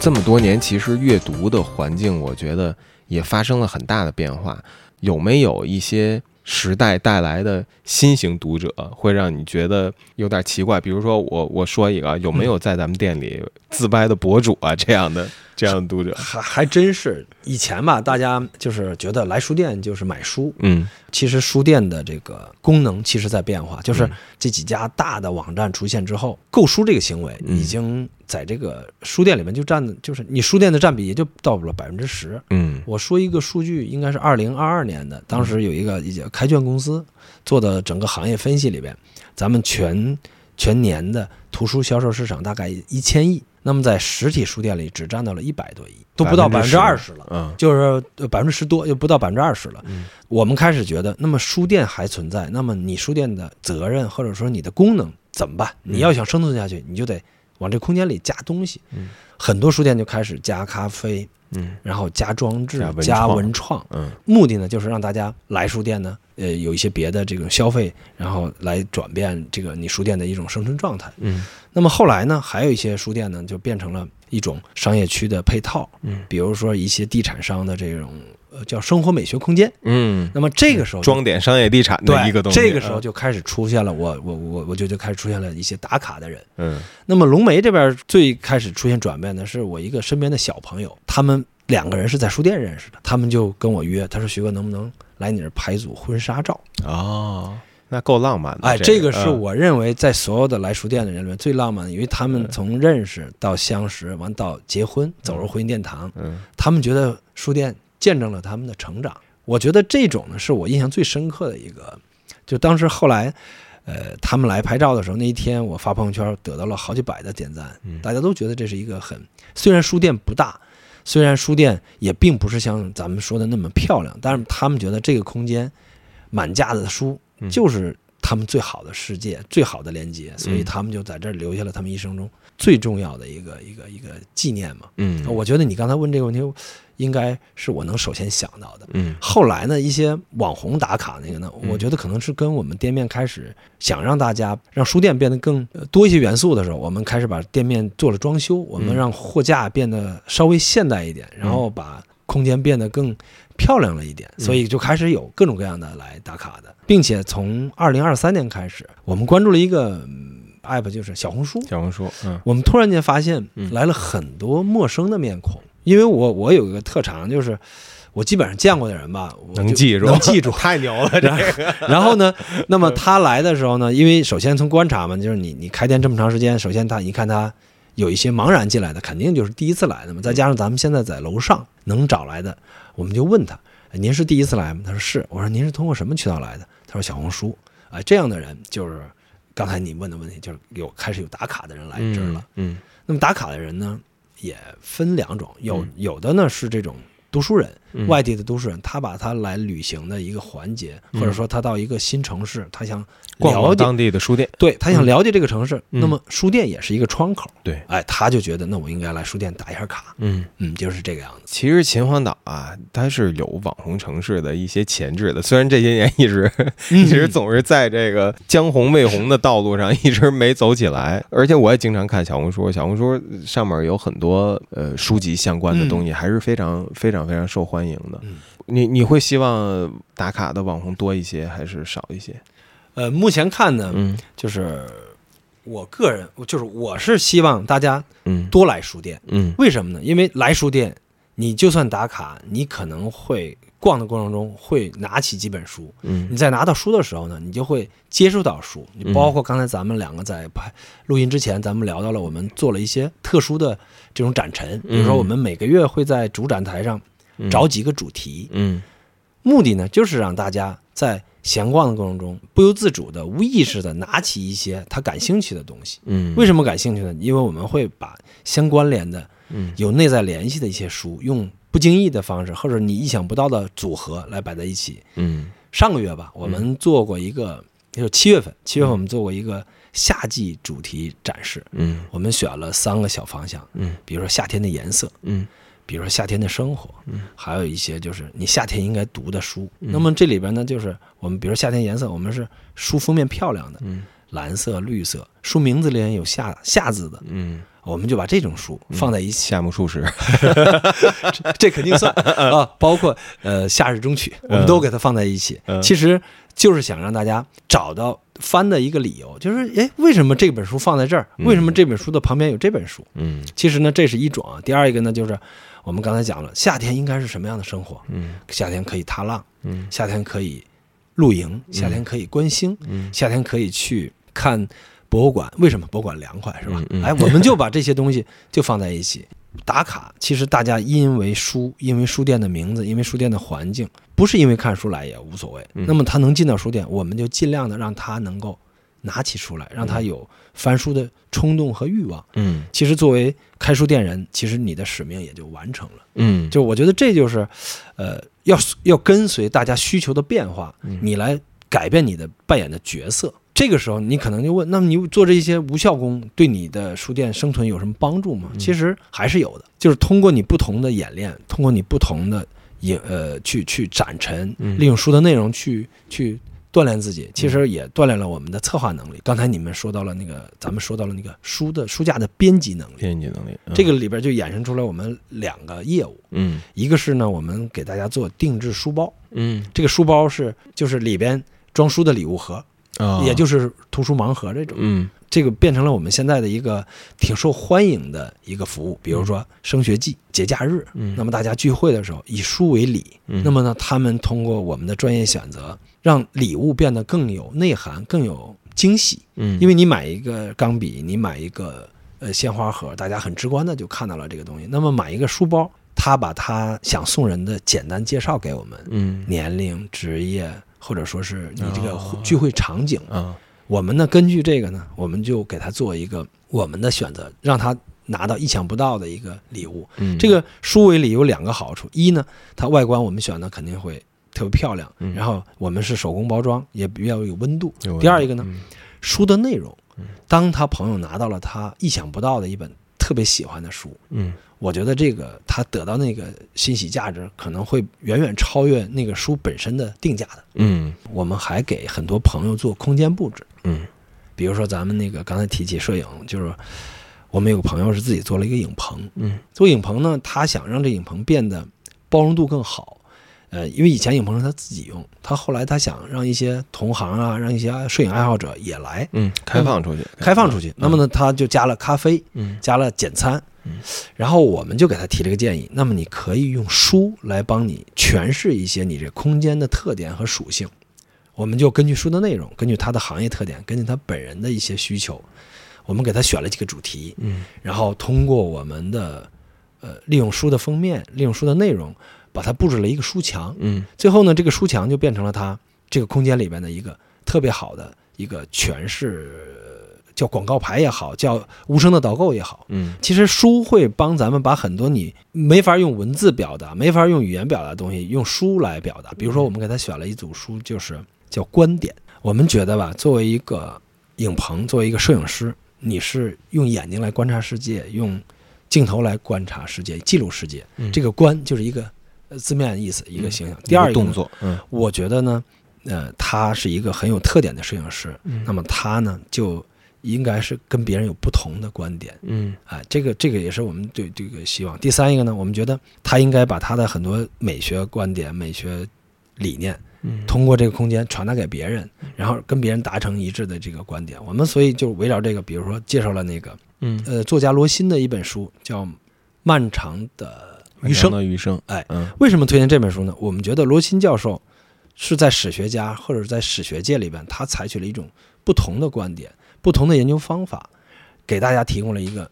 这么多年，其实阅读的环境，我觉得也发生了很大的变化。有没有一些时代带来的新型读者，会让你觉得有点奇怪？比如说我，我说一个，有没有在咱们店里自拍的博主啊这样的？这样的读者？还还真是，以前吧，大家就是觉得来书店就是买书，嗯其实书店的这个功能其实在变化，就是嗯这几家大的网站出现之后，购书这个行为嗯已经在这个书店里面就占的，就是你书店的占比也就到不了百分之十。嗯我说一个数据，应该是二零二二年的，当时有一个一家开卷公司做的整个行业分析里边，咱们全全年的图书销售市场大概一千亿，那么在实体书店里只占到了一百多亿，都不到百分之二十了。嗯就是百分之十多，又不到百分之二十了。嗯我们开始觉得，那么书店还存在，那么你书店的责任或者说你的功能怎么办？你要想生存下去，你就得往这空间里加东西。嗯很多书店就开始加咖啡，嗯然后加装置加文、创，嗯目的呢就是让大家来书店呢，呃，有一些别的这种消费，然后来转变这个你书店的一种生存状态。嗯那么后来呢，还有一些书店呢，就变成了一种商业区的配套，嗯比如说一些地产商的这种呃叫生活美学空间。嗯，那么这个时候装点商业地产的一个东西。这个时候就开始出现了我我我我觉得就开始出现了一些打卡的人。嗯那么龙梅这边最开始出现转变的是我一个身边的小朋友，他们两个人是在书店认识的，他们就跟我约，他说徐哥能不能来你这儿拍组婚纱照？哦，那够浪漫的。哎，这这个是嗯我认为在所有的来书店的人里面最浪漫的，因为他们从认识到相识，完到结婚，走入婚姻殿堂，嗯他们觉得书店见证了他们的成长。我觉得这种呢是我印象最深刻的一个。就当时后来，呃，他们来拍照的时候，那一天我发朋友圈得到了好几百的点赞，嗯大家都觉得这是一个很，虽然书店不大，虽然书店也并不是像咱们说的那么漂亮，但是他们觉得这个空间满架子的书嗯就是他们最好的世界、最好的连接，所以嗯他们就在这儿留下了他们一生中最重要的一个一个一个纪念嘛。嗯，我觉得你刚才问这个问题，应该是我能首先想到的。嗯。后来呢，一些网红打卡那个呢，嗯。我觉得可能是跟我们店面开始想让大家让书店变得更呃多一些元素的时候，我们开始把店面做了装修，我们嗯。让货架变得稍微现代一点，然后把空间变得更漂亮了一点，嗯。所以就开始有各种各样的来打卡的，并且从二零二三年开始，我们关注了一个嗯 app，就是小红书。小红书，嗯。我们突然间发现嗯。来了很多陌生的面孔，因为我我有一个特长，就是我基本上见过的人吧，我能记住，能记住。太牛了，这个，然后呢，那么他来的时候呢，因为首先从观察嘛，就是你你开店这么长时间，首先他一看他有一些茫然进来的，肯定就是第一次来的嘛。再加上咱们现在在楼上能找来的，我们就问他：“哎您是第一次来吗？”他说是。我说：“您是通过什么渠道来的？”他说：“小红书。”啊，这样的人就是刚才你问的问题，就是有开始有打卡的人来这儿了。嗯那么打卡的人呢，也分两种，有嗯有的呢是这种读书人，嗯。外地的读书人，他把他来旅行的一个环节，嗯。或者说他到一个新城市，他想逛逛了解，当地的书店，对他想了解这个城市，嗯。那么书店也是一个窗口，对，哎，他就觉得那我应该来书店打一下卡，嗯。嗯，就是这个样子。其实秦皇岛啊，它是有网红城市的一些潜质的。虽然这些年一直、一直总是在这个江红未红的道路上 一直没走起来，而且我也经常看小红书，小红书上面有很多呃书籍相关的东西，还是非常非常非常受欢迎的。嗯。你你会希望打卡的网红多一些还是少一些？呃，目前看呢，嗯。就是我个人，就是我是希望大家嗯。多来书店，嗯。为什么呢？因为来书店，你就算打卡，你可能会逛的过程中会拿起几本书，嗯。你在拿到书的时候呢，你就会接触到书。你包括刚才咱们两个在拍录音之前，咱们聊到了我们做了一些特殊的这种展陈，比如说我们每个月会在主展台上嗯找几个主题，嗯。目的呢就是让大家在闲逛的过程中不由自主的、无意识的拿起一些他感兴趣的东西。嗯，为什么感兴趣呢？因为我们会把相关联的嗯。有内在联系的一些书，用不经意的方式，或者你意想不到的组合来摆在一起。嗯。上个月吧，我们做过一个，就是七月份，七月份我们做过一个夏季主题展示，嗯。我们选了三个小方向，嗯。比如说夏天的颜色，嗯比如说夏天的生活，嗯。还有一些就是你夏天应该读的书。嗯。那么这里边呢，就是我们比如说夏天颜色，我们是书封面漂亮的，嗯。蓝色、绿色，书名字里面有夏夏字的，嗯，我们就把这种书放在一起，夏目漱石，这肯定算。啊，包括呃《夏日中曲》，我们都给它放在一起。嗯。其实就是想让大家找到翻的一个理由，就是哎，为什么这本书放在这儿？嗯为什么这本书的旁边有这本书？嗯其实呢，这是一种啊。第二一个呢，就是我们刚才讲了，夏天应该是什么样的生活？嗯夏天可以踏浪，嗯夏天可以露营，夏天可以观星，嗯夏天可以去看博物馆。为什么博物馆凉快是吧？哎，我们就把这些东西就放在一起打卡。其实大家因为书，因为书店的名字，因为书店的环境，不是因为看书来也无所谓。嗯那么他能进到书店，我们就尽量的让他能够拿起书来，让他有翻书的冲动和欲望。嗯其实作为开书店人，其实你的使命也就完成了。嗯，就我觉得这就是，呃，要要跟随大家需求的变化，嗯你来改变你的扮演的角色。这个时候，你可能就问：那么你做这些无效工，对你的书店生存有什么帮助吗？嗯。其实还是有的，就是通过你不同的演练，通过你不同的也呃去去展陈，嗯。利用书的内容去去锻炼自己，其实也锻炼了我们的策划能力。刚才你们说到了那个，咱们说到了那个书的书架的编辑能力，编辑能力，嗯。这个里边就衍生出来我们两个业务。嗯。一个是呢，我们给大家做定制书包，嗯。这个书包是就是里边装书的礼物盒，啊，也就是图书盲盒这种，嗯。这个变成了我们现在的一个挺受欢迎的一个服务。比如说升学季、节假日，嗯，那么大家聚会的时候以书为礼，嗯。那么呢，他们通过我们的专业选择，让礼物变得更有内涵、更有惊喜。嗯，因为你买一个钢笔，你买一个呃鲜花盒，大家很直观的就看到了这个东西。那么买一个书包，他把他想送人的简单介绍给我们，嗯。年龄、职业，或者说是你这个哦。聚会场景，啊我们呢根据这个呢，我们就给他做一个我们的选择，让他拿到意想不到的一个礼物。嗯，这个书为礼有两个好处，一呢，它外观我们选的肯定会特别漂亮，嗯。然后我们是手工包装，也比较有温度。第二一个呢，嗯。书的内容嗯，当他朋友拿到了他意想不到的一本特别喜欢的书，嗯。我觉得这个他得到那个欣喜价值可能会远远超越那个书本身的定价的。嗯。我们还给很多朋友做空间布置，嗯。比如说咱们那个刚才提起摄影，就是我们有个朋友是自己做了一个影棚，嗯。做影棚呢，他想让这影棚变得包容度更好。呃，因为以前影棚是他自己用，他后来他想让一些同行啊，让一些摄影爱好者也来嗯，开放出去，开放出去。那么呢，他就加了咖啡，嗯加了简餐嗯，然后我们就给他提了个建议，那么你可以用书来帮你诠释一些你这空间的特点和属性。我们就根据书的内容，根据他的行业特点，根据他本人的一些需求，我们给他选了几个主题，嗯然后通过我们的呃利用书的封面，利用书的内容，把它布置了一个书墙。嗯最后呢，这个书墙就变成了它这个空间里边的一个特别好的一个诠释，呃叫广告牌也好，叫无声的导购也好。嗯其实书会帮咱们把很多你没法用文字表达、没法用语言表达的东西，用书来表达。比如说，我们给他选了一组书，就是叫观点。我们觉得吧，作为一个影棚，作为一个摄影师，你是用眼睛来观察世界，用镜头来观察世界、记录世界。嗯这个观就是一个呃字面意思，一个形象。第二一个动作，嗯我觉得呢，呃，他是一个很有特点的摄影师，嗯那么他呢就应该是跟别人有不同的观点。嗯哎，这个这个也是我们对这个希望。第三一个呢，我们觉得他应该把他的很多美学观点、美学理念，嗯通过这个空间传达给别人，然后跟别人达成一致的这个观点。我们所以就围绕这个，比如说介绍了那个嗯，呃作家罗新的一本书，叫《漫长的余生》。的余生，哎嗯为什么推荐这本书呢？我们觉得罗新教授是在史学家或者是在史学界里边，他采取了一种不同的观点、不同的研究方法，给大家提供了一个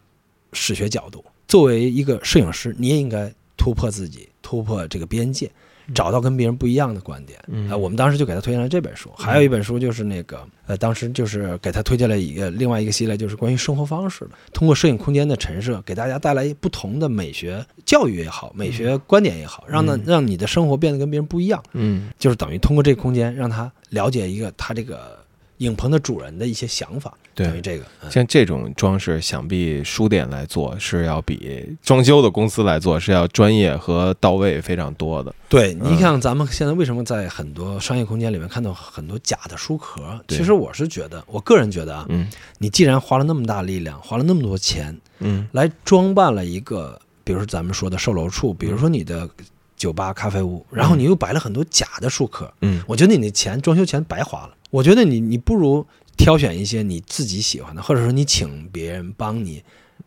史学角度。作为一个摄影师，你也应该突破自己，突破这个边界，找到跟别人不一样的观点。嗯啊，我们当时就给他推荐了这本书，还有一本书就是那个，呃，当时就是给他推荐了一个另外一个系列，就是关于生活方式的，通过摄影空间的陈设，给大家带来不同的美学教育也好，美学观点也好，让呢嗯让你的生活变得跟别人不一样，嗯就是等于通过这个空间让他了解一个他这个影棚的主人的一些想法，等于。这个，嗯像这种装饰，想必书店来做是要比装修的公司来做是要专业和到位非常多的。对，嗯你像咱们现在为什么在很多商业空间里面看到很多假的书壳？其实我是觉得，我个人觉得啊，嗯你既然花了那么大力量，花了那么多钱，嗯来装扮了一个，比如说咱们说的售楼处，比如说你的酒吧、咖啡屋，然后你又摆了很多假的书壳，嗯我觉得你那钱装修钱白花了。我觉得你你不如挑选一些你自己喜欢的，或者说你请别人帮你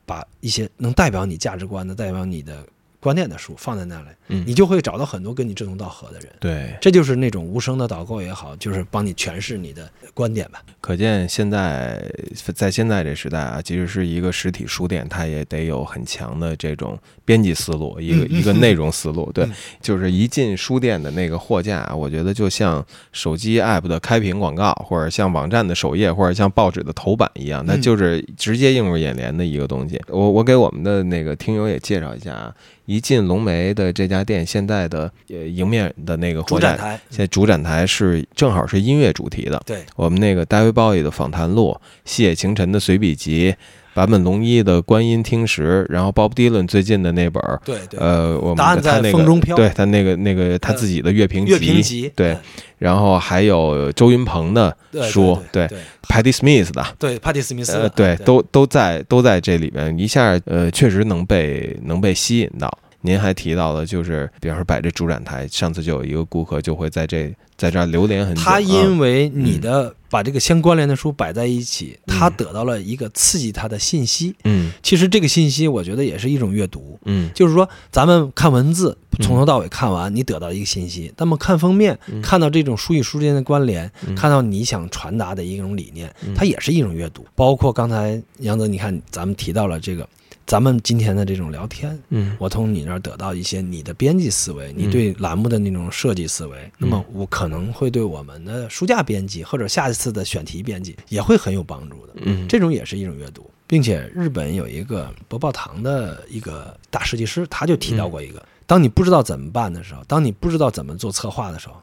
把一些能代表你价值观的、代表你的观念的书放在那里，嗯你就会找到很多跟你志同道合的人。对，这就是那种无声的导购也好，就是帮你诠释你的观点吧。可见现在在现在这时代啊，即使是一个实体书店，它也得有很强的这种编辑思路，一个一个内容思路。对嗯，就是一进书店的那个货架啊，我觉得就像手机 app 的开屏广告，或者像网站的首页，或者像报纸的头版一样，它嗯就是直接映入眼帘的一个东西。我我给我们的那个听友也介绍一下啊，一进龙梅的这家店，现在的呃迎面的那个货展台，现在主展台是正好是音乐主题的。对，我们那个大卫鲍伊的访谈录，细野晴臣的随笔集，坂本龙一的观音听石，然后 Bob Dylan 最近的那本儿，对对，呃，我们答案在他那个风中飘。对他那个那个他自己的乐评乐评集，对，然后还有周云鹏的对书，对对 Patti Smith 的，对，，Patty Smith，，对都都在都在这里面，一下呃，确实能被能被吸引到。您还提到了，就是比方说摆这主展台，上次就有一个顾客就会在这在这儿流连很久。他啊因为你的把这个相关联的书摆在一起，嗯他得到了一个刺激他的信息。嗯其实这个信息，我觉得也是一种阅读。嗯就是说，咱们看文字，嗯从头到尾看完，你得到一个信息。那么看封面，嗯看到这种书与书之间的关联，嗯看到你想传达的一种理念嗯，它也是一种阅读。包括刚才杨泽，你看咱们提到了这个，咱们今天的这种聊天，嗯。我从你那儿得到一些你的编辑思维，你对栏目的那种设计思维，那么我可能会对我们的书架编辑或者下一次的选题编辑也会很有帮助的。嗯。这种也是一种阅读，并且日本有一个博报堂的一个大设计师，他就提到过一个：当你不知道怎么办的时候，当你不知道怎么做策划的时候，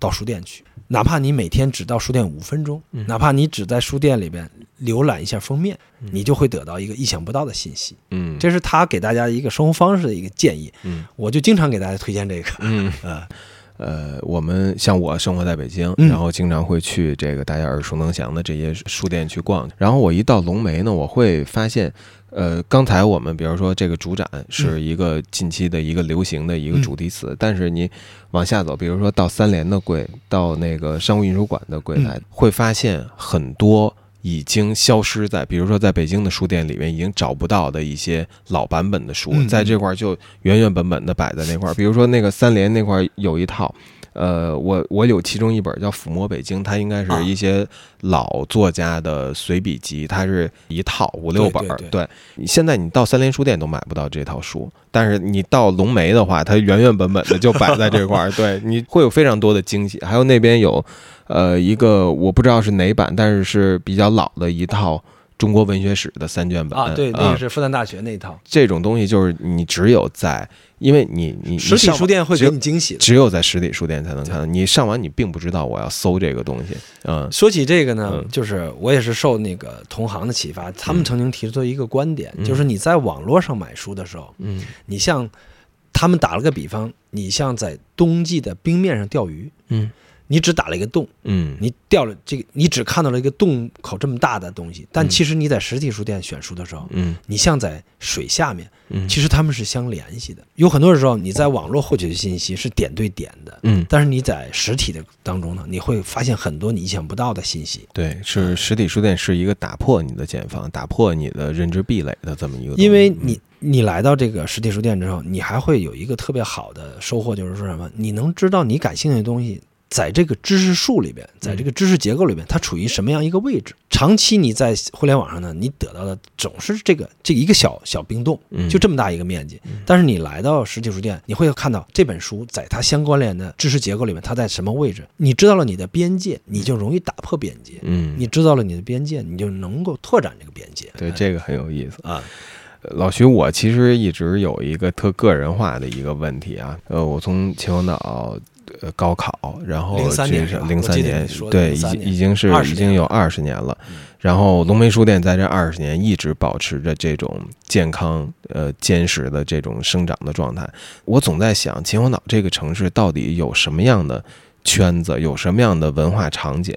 到书店去，哪怕你每天只到书店五分钟，嗯哪怕你只在书店里边浏览一下封面，嗯你就会得到一个意想不到的信息。嗯这是他给大家一个生活方式的一个建议，嗯我就经常给大家推荐这个。嗯 呃，呃，我们像我生活在北京，嗯然后经常会去这个大家耳熟能详的这些书店去逛。然后我一到龙梅呢，我会发现，呃，刚才我们比如说这个主展是一个近期的一个流行的一个主题词，但是你往下走，比如说到三联的柜，到那个商务印书馆的柜台，会发现很多。已经消失在，比如说在北京的书店里面已经找不到的一些老版本的书，嗯在这块儿就原原本本的摆在那块儿。比如说那个三联那块儿有一套，呃，我我有其中一本叫《抚摸北京》，它应该是啊一些老作家的随笔集，它是一套五六本儿。对对现在你到三联书店都买不到这套书，但是你到龙梅的话，它原原本本的就摆在这块儿，对，你会有非常多的惊喜。还有那边有，呃，一个我不知道是哪版，但是是比较老的一套中国文学史的三卷本啊，对，那个是复旦大学那一套，这种东西就是你只有在，因为你你实体书店会给你惊喜的。只有在实体书店才能看到。你上完你并不知道我要搜这个东西，嗯。说起这个呢嗯，就是我也是受那个同行的启发，他们曾经提出一个观点，嗯。就是你在网络上买书的时候，嗯。你像他们打了个比方，你像在冬季的冰面上钓鱼，嗯你只打了一个洞，嗯，你掉了这个，你只看到了一个洞口这么大的东西，但嗯其实你在实体书店选书的时候，嗯你像在水下面，嗯其实他们是相联系的。有很多时候你在网络获取的信息是点对点的，嗯，但是你在实体的当中呢，你会发现很多你意想不到的信息。对，是实体书店是一个打破你的茧房、打破你的认知壁垒的这么一个，因为你你来到这个实体书店之后，你还会有一个特别好的收获，就是说什么？你能知道你感兴趣的东西。在这个知识树里边，在这个知识结构里边，它处于什么样一个位置？长期你在互联网上呢，你得到的总是这个这个一个小小冰洞，嗯就这么大一个面积。但是你来到实体书店，你会看到这本书在它相关联的知识结构里面，它在什么位置？你知道了你的边界，你就容易打破边界；嗯，你知道了你的边界，你就能够拓展这个边界。对这个很有意思。啊，呃老徐，我其实一直有一个特个人化的一个问题啊，呃，我从秦皇岛呃高考，然后零三年零三年对，已经已经是已经有二十年了嗯。然后龙梅书店在这二十年一直保持着这种健康、呃坚实的这种生长的状态。我总在想，秦皇岛这个城市到底有什么样的圈子，有什么样的文化场景，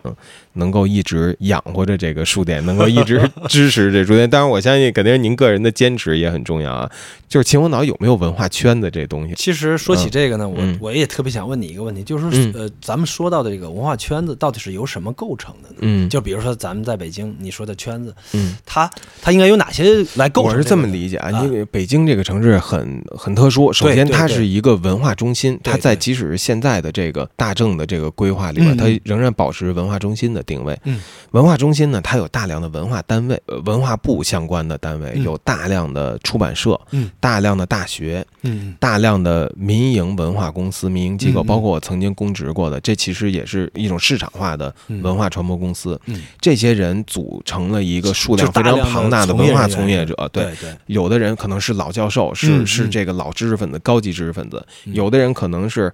能够一直养活着这个书店，能够一直支持这书店。当然，我相信肯定是您个人的坚持也很重要啊。就是秦皇岛有没有文化圈子这东西？其实说起这个呢，嗯我我也特别想问你一个问题，就是呃，咱们说到的这个文化圈子到底是由什么构成的呢？嗯，就比如说咱们在北京，你说的圈子，嗯。它它应该有哪些来构成？我是这么理解啊，啊因为北京这个城市很很特殊。首先，它是一个文化中心，它在即使是现在的这个大政的这个规划里边，嗯它仍然保持文化中心的定位。嗯，文化中心呢，它有大量的文化单位，呃文化部相关的单位，嗯。有大量的出版社，嗯。大量的大学，嗯。大量的民营文化公司、民营机构，包括我曾经公职过的，这其实也是一种市场化的嗯。文化传播公司。嗯，这些人组成了一个数量非常庞大的文化从业者，对。对对，有的人可能是老教授，是是这个老知识分子、高级知识分子；嗯。有的人可能是，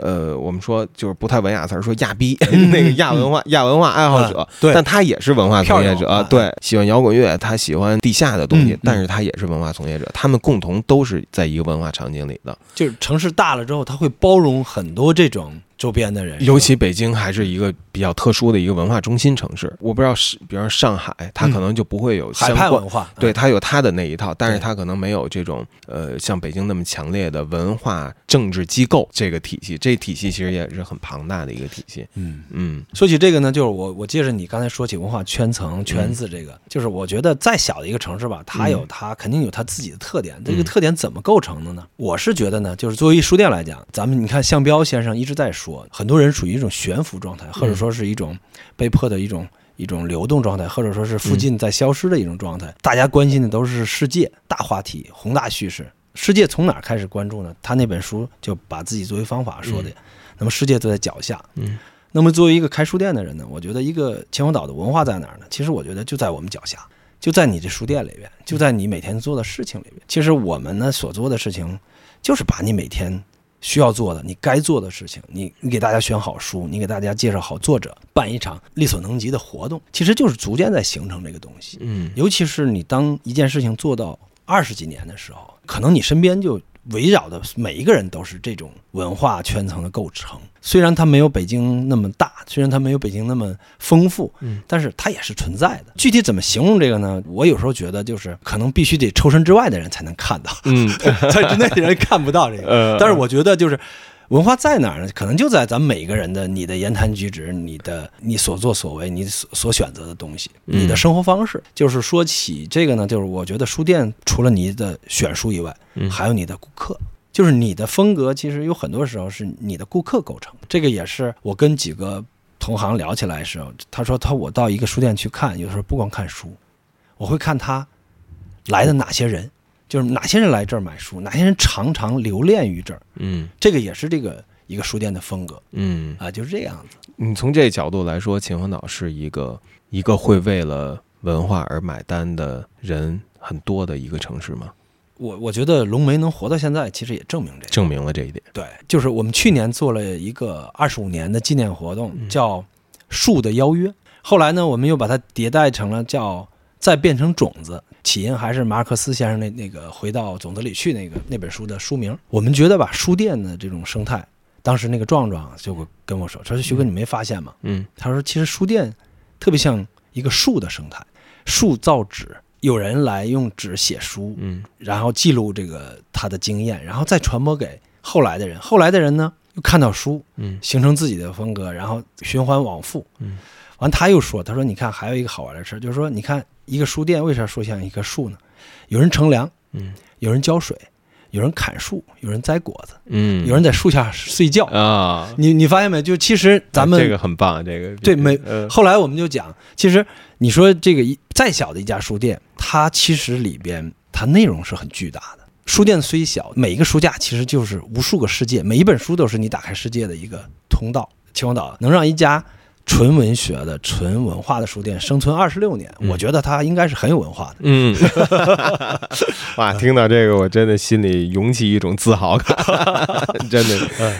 呃，我们说就是不太文雅词儿，说亚逼，嗯。那个亚文化、亚文化爱好者。但他也是文化从业者啊，对，喜欢摇滚乐，他喜欢地下的东西但是他也是文化从业者。他们共同都是在一个文化场景里的。就是城市大了之后，他会包容很多这种周边的人，尤其北京还是一个比较特殊的一个文化中心城市。我不知道是，比方上海，它可能就不会有嗯海相关。派文化，对，它有它的那一套，但是对它可能没有这种呃像北京那么强烈的文化政治机构这个体系。这体系其实也是很庞大的一个体系。嗯。嗯说起这个呢，就是我我接着你刚才说起文化圈层圈子这个，就是我觉得再小的一个城市吧，它有它肯定有它自己的特点。这个特点怎么构成的呢？我是觉得呢，就是作为一书店来讲，咱们你看向彪先生一直在说，很多人处于一种悬浮状态，或者说是一种被迫的一种。一种流动状态，或者说是附近在消失的一种状态。大家关心的都是世界大话题、宏大叙事。世界从哪儿开始关注呢？他那本书就把自己作为方法说的。那么世界就在脚下。嗯那么作为一个开书店的人呢，我觉得一个秦皇岛的文化在哪儿呢？其实我觉得就在我们脚下，就在你这书店里边，就在你每天做的事情里边。其实我们呢所做的事情，就是把你每天需要做的、你该做的事情，你你给大家选好书，你给大家介绍好作者，办一场力所能及的活动，其实就是逐渐在形成这个东西。嗯尤其是你当一件事情做到二十几年的时候，可能你身边就围绕的每一个人都是这种文化圈层的构成。虽然它没有北京那么大，虽然它没有北京那么丰富，嗯，但是它也是存在的。具体怎么形容这个呢？我有时候觉得就是可能必须得抽身之外的人才能看到，嗯 在之内的人看不到这个。呃但是我觉得就是。文化在哪儿呢？可能就在咱们每个人的你的言谈举止、你的你所作所为、你所所选择的东西、嗯你的生活方式。就是说起这个呢，就是我觉得书店除了你的选书以外，嗯还有你的顾客。就是你的风格，其实有很多时候是你的顾客构成。这个也是我跟几个同行聊起来的时候，他说他我到一个书店去看，有时候不光看书，我会看他来的哪些人，就是哪些人来这儿买书，哪些人常常留恋于这儿。嗯这个也是这个一个书店的风格嗯，啊，就是这样子。你从这角度来说，秦皇岛是一个一个会为了文化而买单的人很多的一个城市吗？我我觉得龙梅能活到现在，其实也证明这个。证明了这一点。对，就是我们去年做了一个二十五年的纪念活动，嗯叫“树的邀约”。后来呢，我们又把它迭代成了叫“再变成种子”。起因还是马尔克斯先生那那个回到种子里去那个那本书的书名。我们觉得吧，书店的这种生态，当时那个壮壮就会跟我说：“他说徐哥，你没发现吗？嗯他说，其实书店特别像一个树的生态，树造纸，有人来用纸写书，嗯然后记录这个他的经验，然后再传播给后来的人。后来的人呢，又看到书，嗯形成自己的风格，然后循环往复。嗯，完他又说，他说你看还有一个好玩的事儿，就是说你看一个书店为啥说像一棵树呢？有人乘凉，嗯有人浇水，有人砍树，有人摘果子，嗯，有人在树下睡觉。啊，你你发现没？就其实咱们这个很棒，这个对没呃后来我们就讲，其实你说这个一再小的一家书店，它其实里边它内容是很巨大的。书店虽小，每一个书架其实就是无数个世界，每一本书都是你打开世界的一个通道。秦皇岛能让一家纯文学的、纯文化的书店生存二十六年，嗯。我觉得它应该是很有文化的。嗯，哇，听到这个我真的心里涌起一种自豪感，真的，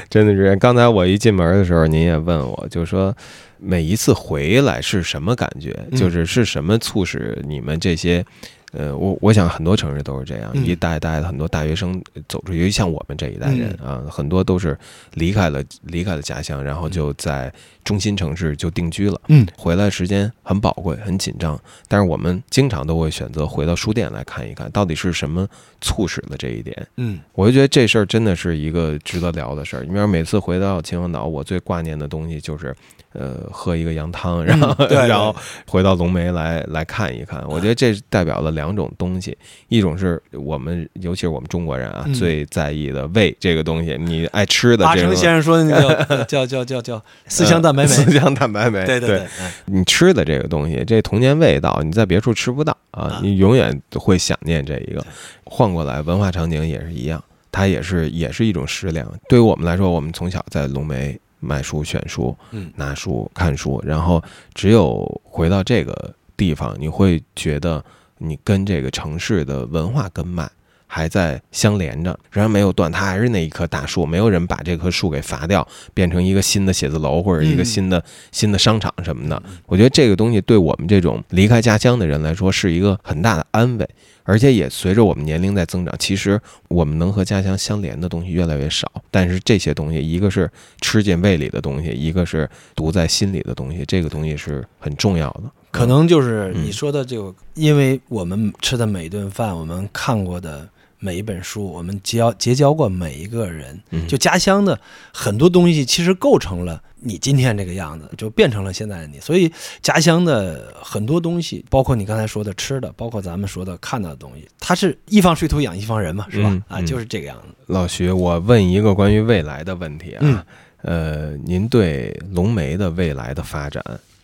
真的是。刚才我一进门的时候，您也问我，就说每一次回来是什么感觉，嗯。就是是什么促使你们这些呃，我我想很多城市都是这样，嗯。一代一代的很多大学生走出去，尤其像我们这一代人嗯。啊，很多都是离开了离开了家乡，然后就在中心城市就定居了。嗯。回来时间很宝贵，很紧张，但是我们经常都会选择回到书店来看一看，到底是什么促使了这一点。嗯我就觉得这事儿真的是一个值得聊的事儿。你比如每次回到秦皇岛，我最挂念的东西就是，呃，喝一个羊汤，然后、然后回到龙梅来来看一看。我觉得这代表了两种东西，一种是我们，尤其是我们中国人啊，嗯最在意的胃这个东西，你爱吃的阿这个成先生说的那个 叫叫叫叫叫四香蛋白 酶，四香蛋白酶，对对对，嗯你吃的这个东西，这童年味道，你在别处吃不到啊啊，你永远会想念这一个。换过来，文化场景也是一样，它也是也是一种食粮。对于我们来说，我们从小在龙梅买书、选书、嗯拿书、看书，然后只有回到这个地方，你会觉得你跟这个城市的文化根脉。还在相连着，仍然没有断，它还是那一棵大树，没有人把这棵树给伐掉，变成一个新的写字楼或者一个嗯新的、新的商场什么的。我觉得这个东西对我们这种离开家乡的人来说是一个很大的安慰，而且也随着我们年龄在增长，其实我们能和家乡相连的东西越来越少。但是这些东西，一个是吃进胃里的东西，一个是读在心里的东西，这个东西是很重要的。可能就是嗯你说的这个，因为我们吃的每顿饭，我们看过的每一本书，我们结交结交过每一个人，嗯就家乡的很多东西，其实构成了你今天这个样子，就变成了现在的你。所以家乡的很多东西，包括你刚才说的吃的，包括咱们说的看到的东西，它是一方水土养一方人嘛，是吧？啊，就是这个样子。老徐，我问一个关于未来的问题啊，嗯呃，您对龙梅的未来的发展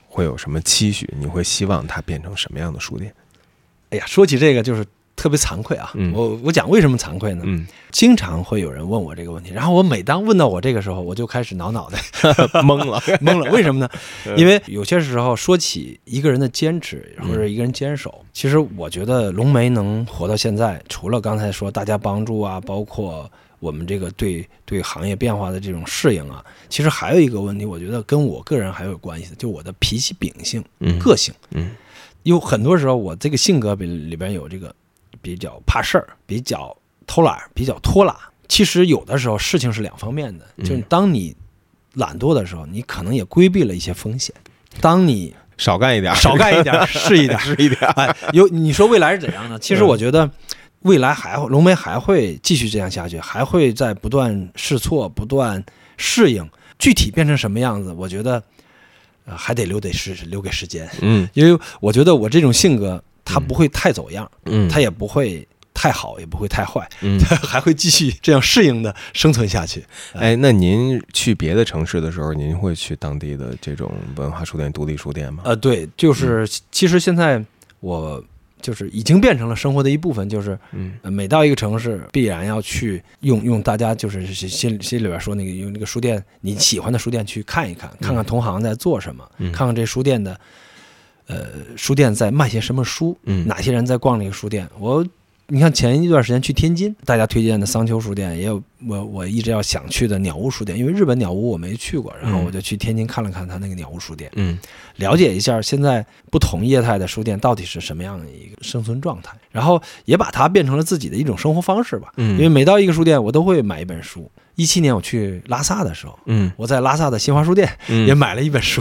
会有什么期许？你会希望它变成什么样的书店？哎呀，说起这个就是特别惭愧啊。嗯我我讲为什么惭愧呢？嗯，经常会有人问我这个问题，然后我每当问到我这个时候，我就开始挠脑袋。懵了。懵了。为什么呢？嗯因为有些时候说起一个人的坚持或者一个人坚守，其实我觉得龙梅能活到现在，除了刚才说大家帮助啊，包括我们这个对对行业变化的这种适应啊，其实还有一个问题，我觉得跟我个人还有关系的，就我的脾气秉性、嗯，个性。嗯有很多时候我这个性格里里边有这个比较怕事儿，比较偷懒，比较拖拉。其实有的时候事情是两方面的，嗯就是当你懒惰的时候，你可能也规避了一些风险；当你少干一点儿，少干一点儿 是一点儿是一点儿。哎，有你说未来是怎样呢？其实嗯我觉得未来还会龙梅还会继续这样下去，还会在不断试错、不断适应。具体变成什么样子，我觉得呃还得留得时留给时间。嗯因为我觉得我这种性格，它不会太走样，嗯，它也不会太好，也不会太坏，嗯。它 还会继续这样适应的生存下去。哎，那您去别的城市的时候，您会去当地的这种文化书店、独立书店吗？呃，对，就是其实现在我就是已经变成了生活的一部分，就是嗯呃每到一个城市，必然要去用用大家就是心心里边说那个用那个书店你喜欢的书店去看一看，看看同行在做什么，嗯看看这书店的。呃，书店在卖些什么书？嗯哪些人在逛这个书店？我，你看前一段时间去天津，大家推荐的桑丘书店，也有我我一直要想去的鸟屋书店，因为日本鸟屋我没去过，然后嗯我就去天津看了看他那个鸟屋书店，嗯了解一下现在不同业态的书店到底是什么样的一个生存状态，然后也把它变成了自己的一种生活方式吧。嗯，因为每到一个书店，我都会买一本书。一七年我去拉萨的时候，嗯我在拉萨的新华书店嗯也买了一本书。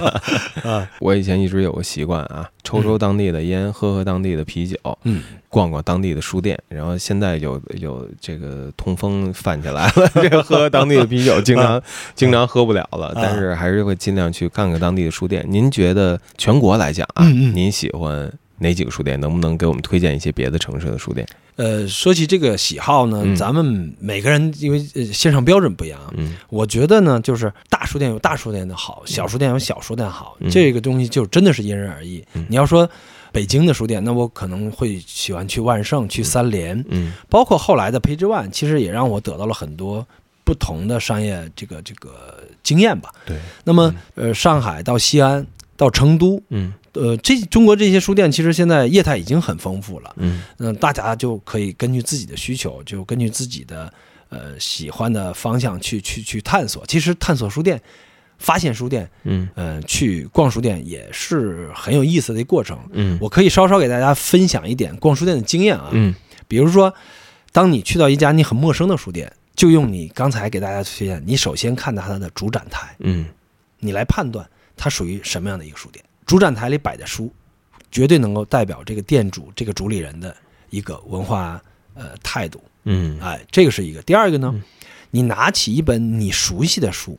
啊，我以前一直有个习惯啊，抽抽当地的烟，喝喝当地的啤酒，嗯，逛逛当地的书店。然后现在有有这个痛风犯起来了，这个喝当地的啤酒经常经常喝不了了，但是还是会尽量去看看当地的书店。您觉得全国来讲啊，您喜欢哪几个书店？能不能给我们推荐一些别的城市的书店？呃，说起这个喜好呢，嗯。咱们每个人因为呃线上标准不一样，嗯。我觉得呢，就是大书店有大书店的好，小书店有小书店好，嗯。这个东西就真的是因人而异。嗯。你要说北京的书店，那我可能会喜欢去万盛、去三联，嗯。包括后来的 Page One，其实也让我得到了很多不同的商业这个这个经验吧。对，那么呃，上海到西安到成都，嗯呃，这中国这些书店其实现在业态已经很丰富了。嗯嗯，大家就可以根据自己的需求，就根据自己的呃喜欢的方向去去去探索。其实探索书店发现书店，嗯呃、去逛书店也是很有意思的过程。嗯我可以稍稍给大家分享一点逛书店的经验啊，嗯比如说，当你去到一家你很陌生的书店，就用你刚才给大家推荐，你首先看到它的主展台，嗯你来判断它属于什么样的一个书店。主展台里摆的书，绝对能够代表这个店主、这个主理人的一个文化呃态度。嗯哎，这个是一个。第二个呢嗯，你拿起一本你熟悉的书，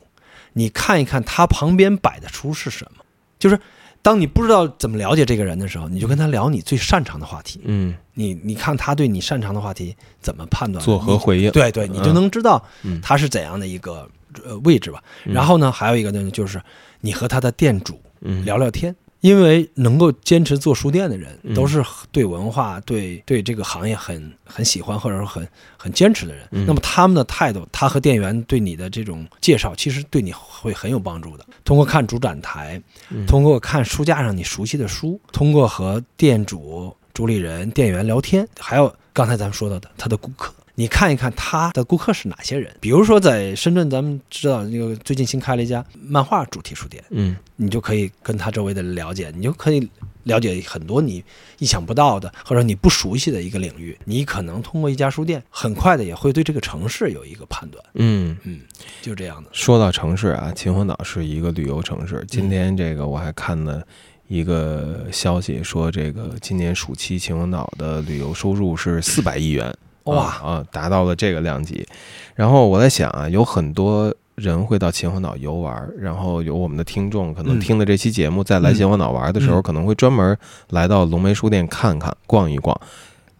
你看一看它旁边摆的书是什么。就是当你不知道怎么了解这个人的时候，你就跟他聊你最擅长的话题。嗯，你你看他对你擅长的话题怎么判断？作何回应？对对，你就能知道嗯他是怎样的一个呃位置吧。嗯然后呢，还有一个呢，就是你和他的店主嗯聊聊天。因为能够坚持做书店的人，嗯都是对文化、对对这个行业很很喜欢，或者说很很坚持的人。嗯那么他们的态度，他和店员对你的这种介绍，其实对你会很有帮助的。通过看主展台，嗯通过看书架上你熟悉的书，通过和店主、主理人、店员聊天，还有刚才咱们说到的他的顾客，你看一看他的顾客是哪些人。比如说在深圳，咱们知道那个最近新开了一家漫画主题书店，嗯你就可以跟他周围的人了解，你就可以了解很多你意想不到的或者你不熟悉的一个领域。你可能通过一家书店，很快的也会对这个城市有一个判断。嗯。嗯，就这样的。说到城市啊，秦皇岛是一个旅游城市。今天这个我还看了一个消息，说这个今年暑期秦皇岛的旅游收入是四百亿元，哇啊啊，达到了这个量级。然后我在想啊，有很多人会到秦皇岛游玩，然后有我们的听众可能嗯听了这期节目，在来秦皇岛玩的时候，嗯可能会专门来到龙梅书店看看、逛一逛。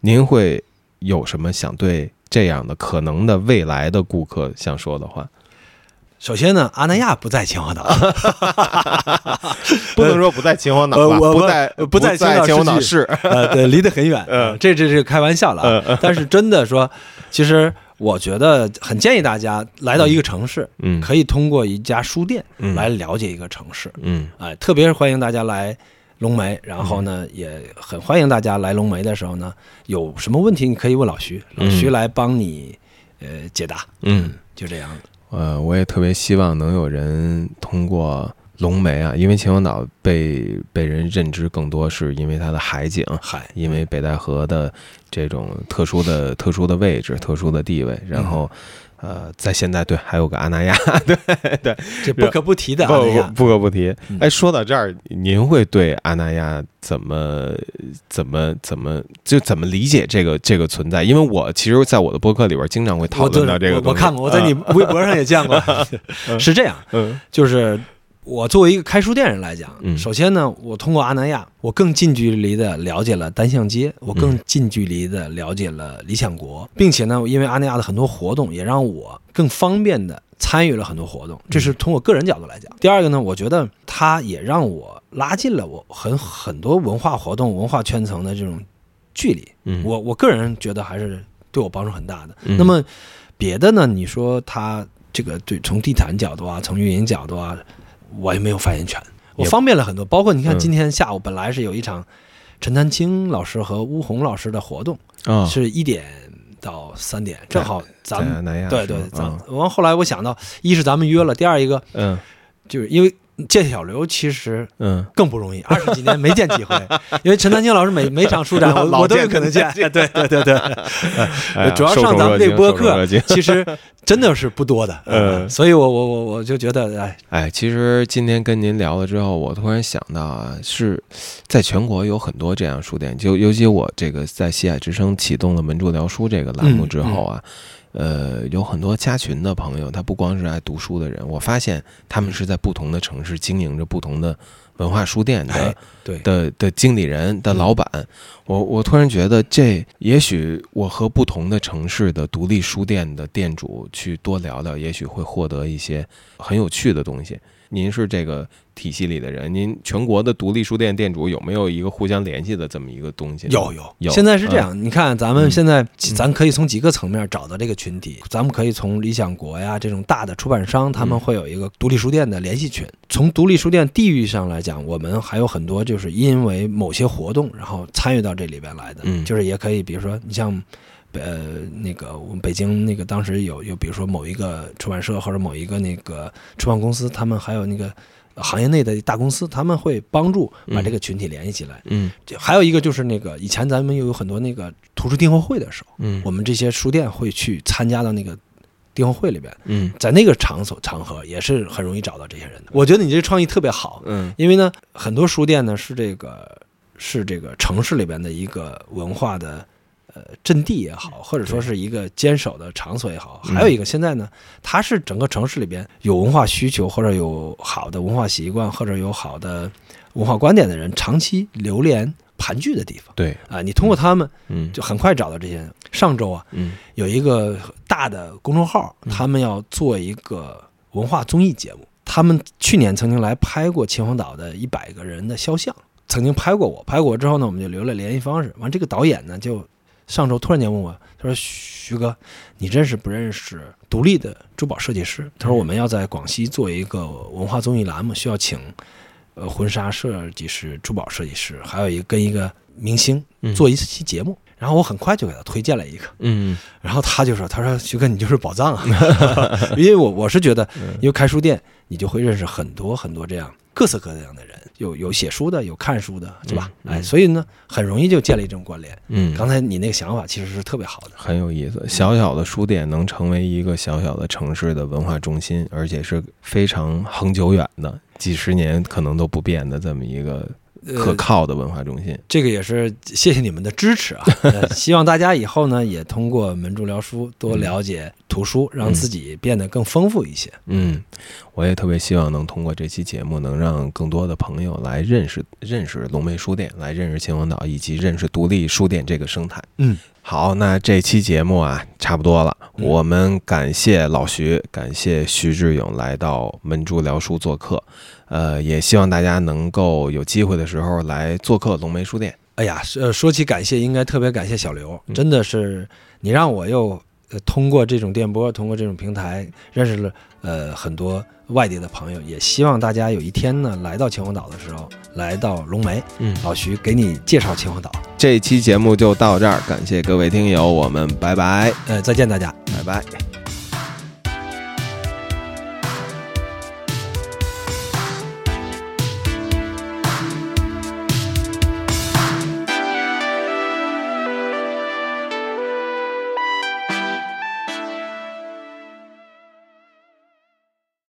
您会有什么想对这样的可能的未来的顾客想说的话？首先呢，阿那亚不在秦皇岛，不能说不在秦皇岛吧，呃我不在我不在在秦秦皇岛市。呃，对，离得很远。嗯这这是开玩笑了啊。但是真的说，其实我觉得很建议大家来到一个城市，嗯，可以通过一家书店嗯来了解一个城市。嗯哎，特别是欢迎大家来龙梅，然后呢，也很欢迎大家来龙梅的时候呢，有什么问题你可以问老徐，老徐嗯来帮你呃解答。嗯，就这样子。呃，我也特别希望能有人通过龙梅啊，因为秦皇岛被被人认知更多，是因为它的海景，海，因为北戴河的这种特殊的特殊的位置、特殊的地位，然后。呃，在现在对，还有个阿那亚，对对，这不可不提的阿那不亚，不可不提嗯。哎，说到这儿，您会对阿那亚怎么怎么怎么就怎么理解这个这个存在？因为我其实在我的博客里边经常会讨论到这个东西。我我看过，我在你微博上也见过。是这样，嗯就是我作为一个开书店人来讲，嗯首先呢，我通过阿那亚，我更近距离的了解了单向街，我更近距离的了解了理想国，并且呢，因为阿那亚的很多活动，也让我更方便的参与了很多活动，这是从我个人角度来讲。第二个呢，我觉得它也让我拉近了我很很多文化活动、文化圈层的这种距离。嗯，我我个人觉得还是对我帮助很大的。嗯那么别的呢？你说它这个对从地产角度啊，从运营角度啊，我也没有发言权。我方便了很多，包括你看嗯。今天下午本来是有一场陈丹青老师和乌红老师的活动，嗯，是一点到三点，正好咱们对对咱完后来我想到，一是咱们约了，第二一个嗯。就是因为见小刘其实嗯。更不容易，二十几年没见几回，因为陈丹青老师每每场书展我老我都有可能见，对对对对，哎主要上咱们这若惊受宠播客，其实真的是不多的，嗯所以我我我我就觉得，哎，哎，其实今天跟您聊了之后，我突然想到啊，是在全国有很多这样书店，就尤其我这个在西海之声启动了“门柱聊书”这个栏目之后啊，呃，有很多加群的朋友，他不光是爱读书的人，我发现他们是在不同的城市经营着不同的文化书店的哎对，的的经理人的嗯老板，我我突然觉得这也许我和不同的城市的独立书店的店主去多聊聊，也许会获得一些很有趣的东西。您是这个体系里的人，您全国的独立书店店主有没有一个互相联系的这么一个东西？有有有现在是这样，你看咱们嗯现在，咱可以从几个层面找到这个群体。咱们可以从理想国呀这种大的出版商，他们嗯会有一个独立书店的联系群。从独立书店地域上来讲，我们还有很多就是因为某些活动，然后参与到这里边来的。嗯就是也可以，比如说你像呃那个我们北京那个当时有有比如说某一个出版社或者某一个那个出版公司，他们还有那个行业内的大公司，他们会帮助把这个群体联系起来。嗯这还有一个就是那个以前咱们又有很多那个图书订货会的时候，嗯我们这些书店会去参加到那个订货会里边，嗯在那个场所场合也是很容易找到这些人的。我觉得你这个创意特别好，嗯因为呢，很多书店呢是这个是这个城市里边的一个文化的呃阵地也好，或者说是一个坚守的场所也好。嗯还有一个现在呢，它是整个城市里边有文化需求或者有好的文化习惯或者有好的文化观点的人长期流连盘踞的地方对，啊。你通过他们嗯就很快找到这些人。上周啊，嗯有一个大的公众号，嗯他们要做一个文化综艺节目。他们去年曾经来拍过秦皇岛的一百个人的肖像，曾经拍过我。拍过我之后呢，我们就留了联系方式。完，这个导演呢，就上周突然间问我，他说：“徐哥，你认识不认识独立的珠宝设计师？”他说：“我们要在广西做一个文化综艺栏目，需要请呃婚纱设计师、珠宝设计师，还有一个跟一个明星嗯做一期节目。”然后我很快就给他推荐了一个。嗯然后他就说：“他说徐哥，你就是宝藏啊！因为我我是觉得，因为开书店，你就会认识很多很多这样各色各样的人，有有写书的，有看书的，对吧？嗯嗯哎，所以呢，很容易就建立这种关联。嗯，刚才你那个想法其实是特别好的。很有意思。小小的书店能成为一个小小的城市的文化中心，而且是非常恒久远的，几十年可能都不变的这么一个可呃，靠的文化中心。这个也是谢谢你们的支持啊！呃希望大家以后呢，也通过门柱聊书多了解图书，让自己变得更丰富一些。嗯，我也特别希望能通过这期节目，能让更多的朋友来认识认识龙梅书店，来认识秦皇岛，以及认识独立书店这个生态。嗯，好，那这期节目啊，差不多了。嗯我们感谢老徐，感谢徐志勇来到门柱聊书做客。呃，也希望大家能够有机会的时候来做客龙梅书店。哎呀，呃，说起感谢，应该特别感谢小刘，嗯真的是你让我又呃通过这种电波，通过这种平台认识了呃很多外地的朋友，也希望大家有一天呢来到秦皇岛的时候，来到龙梅，嗯，老徐给你介绍秦皇岛，这期节目就到这儿，感谢各位听友，我们拜拜，呃，再见大家。拜拜。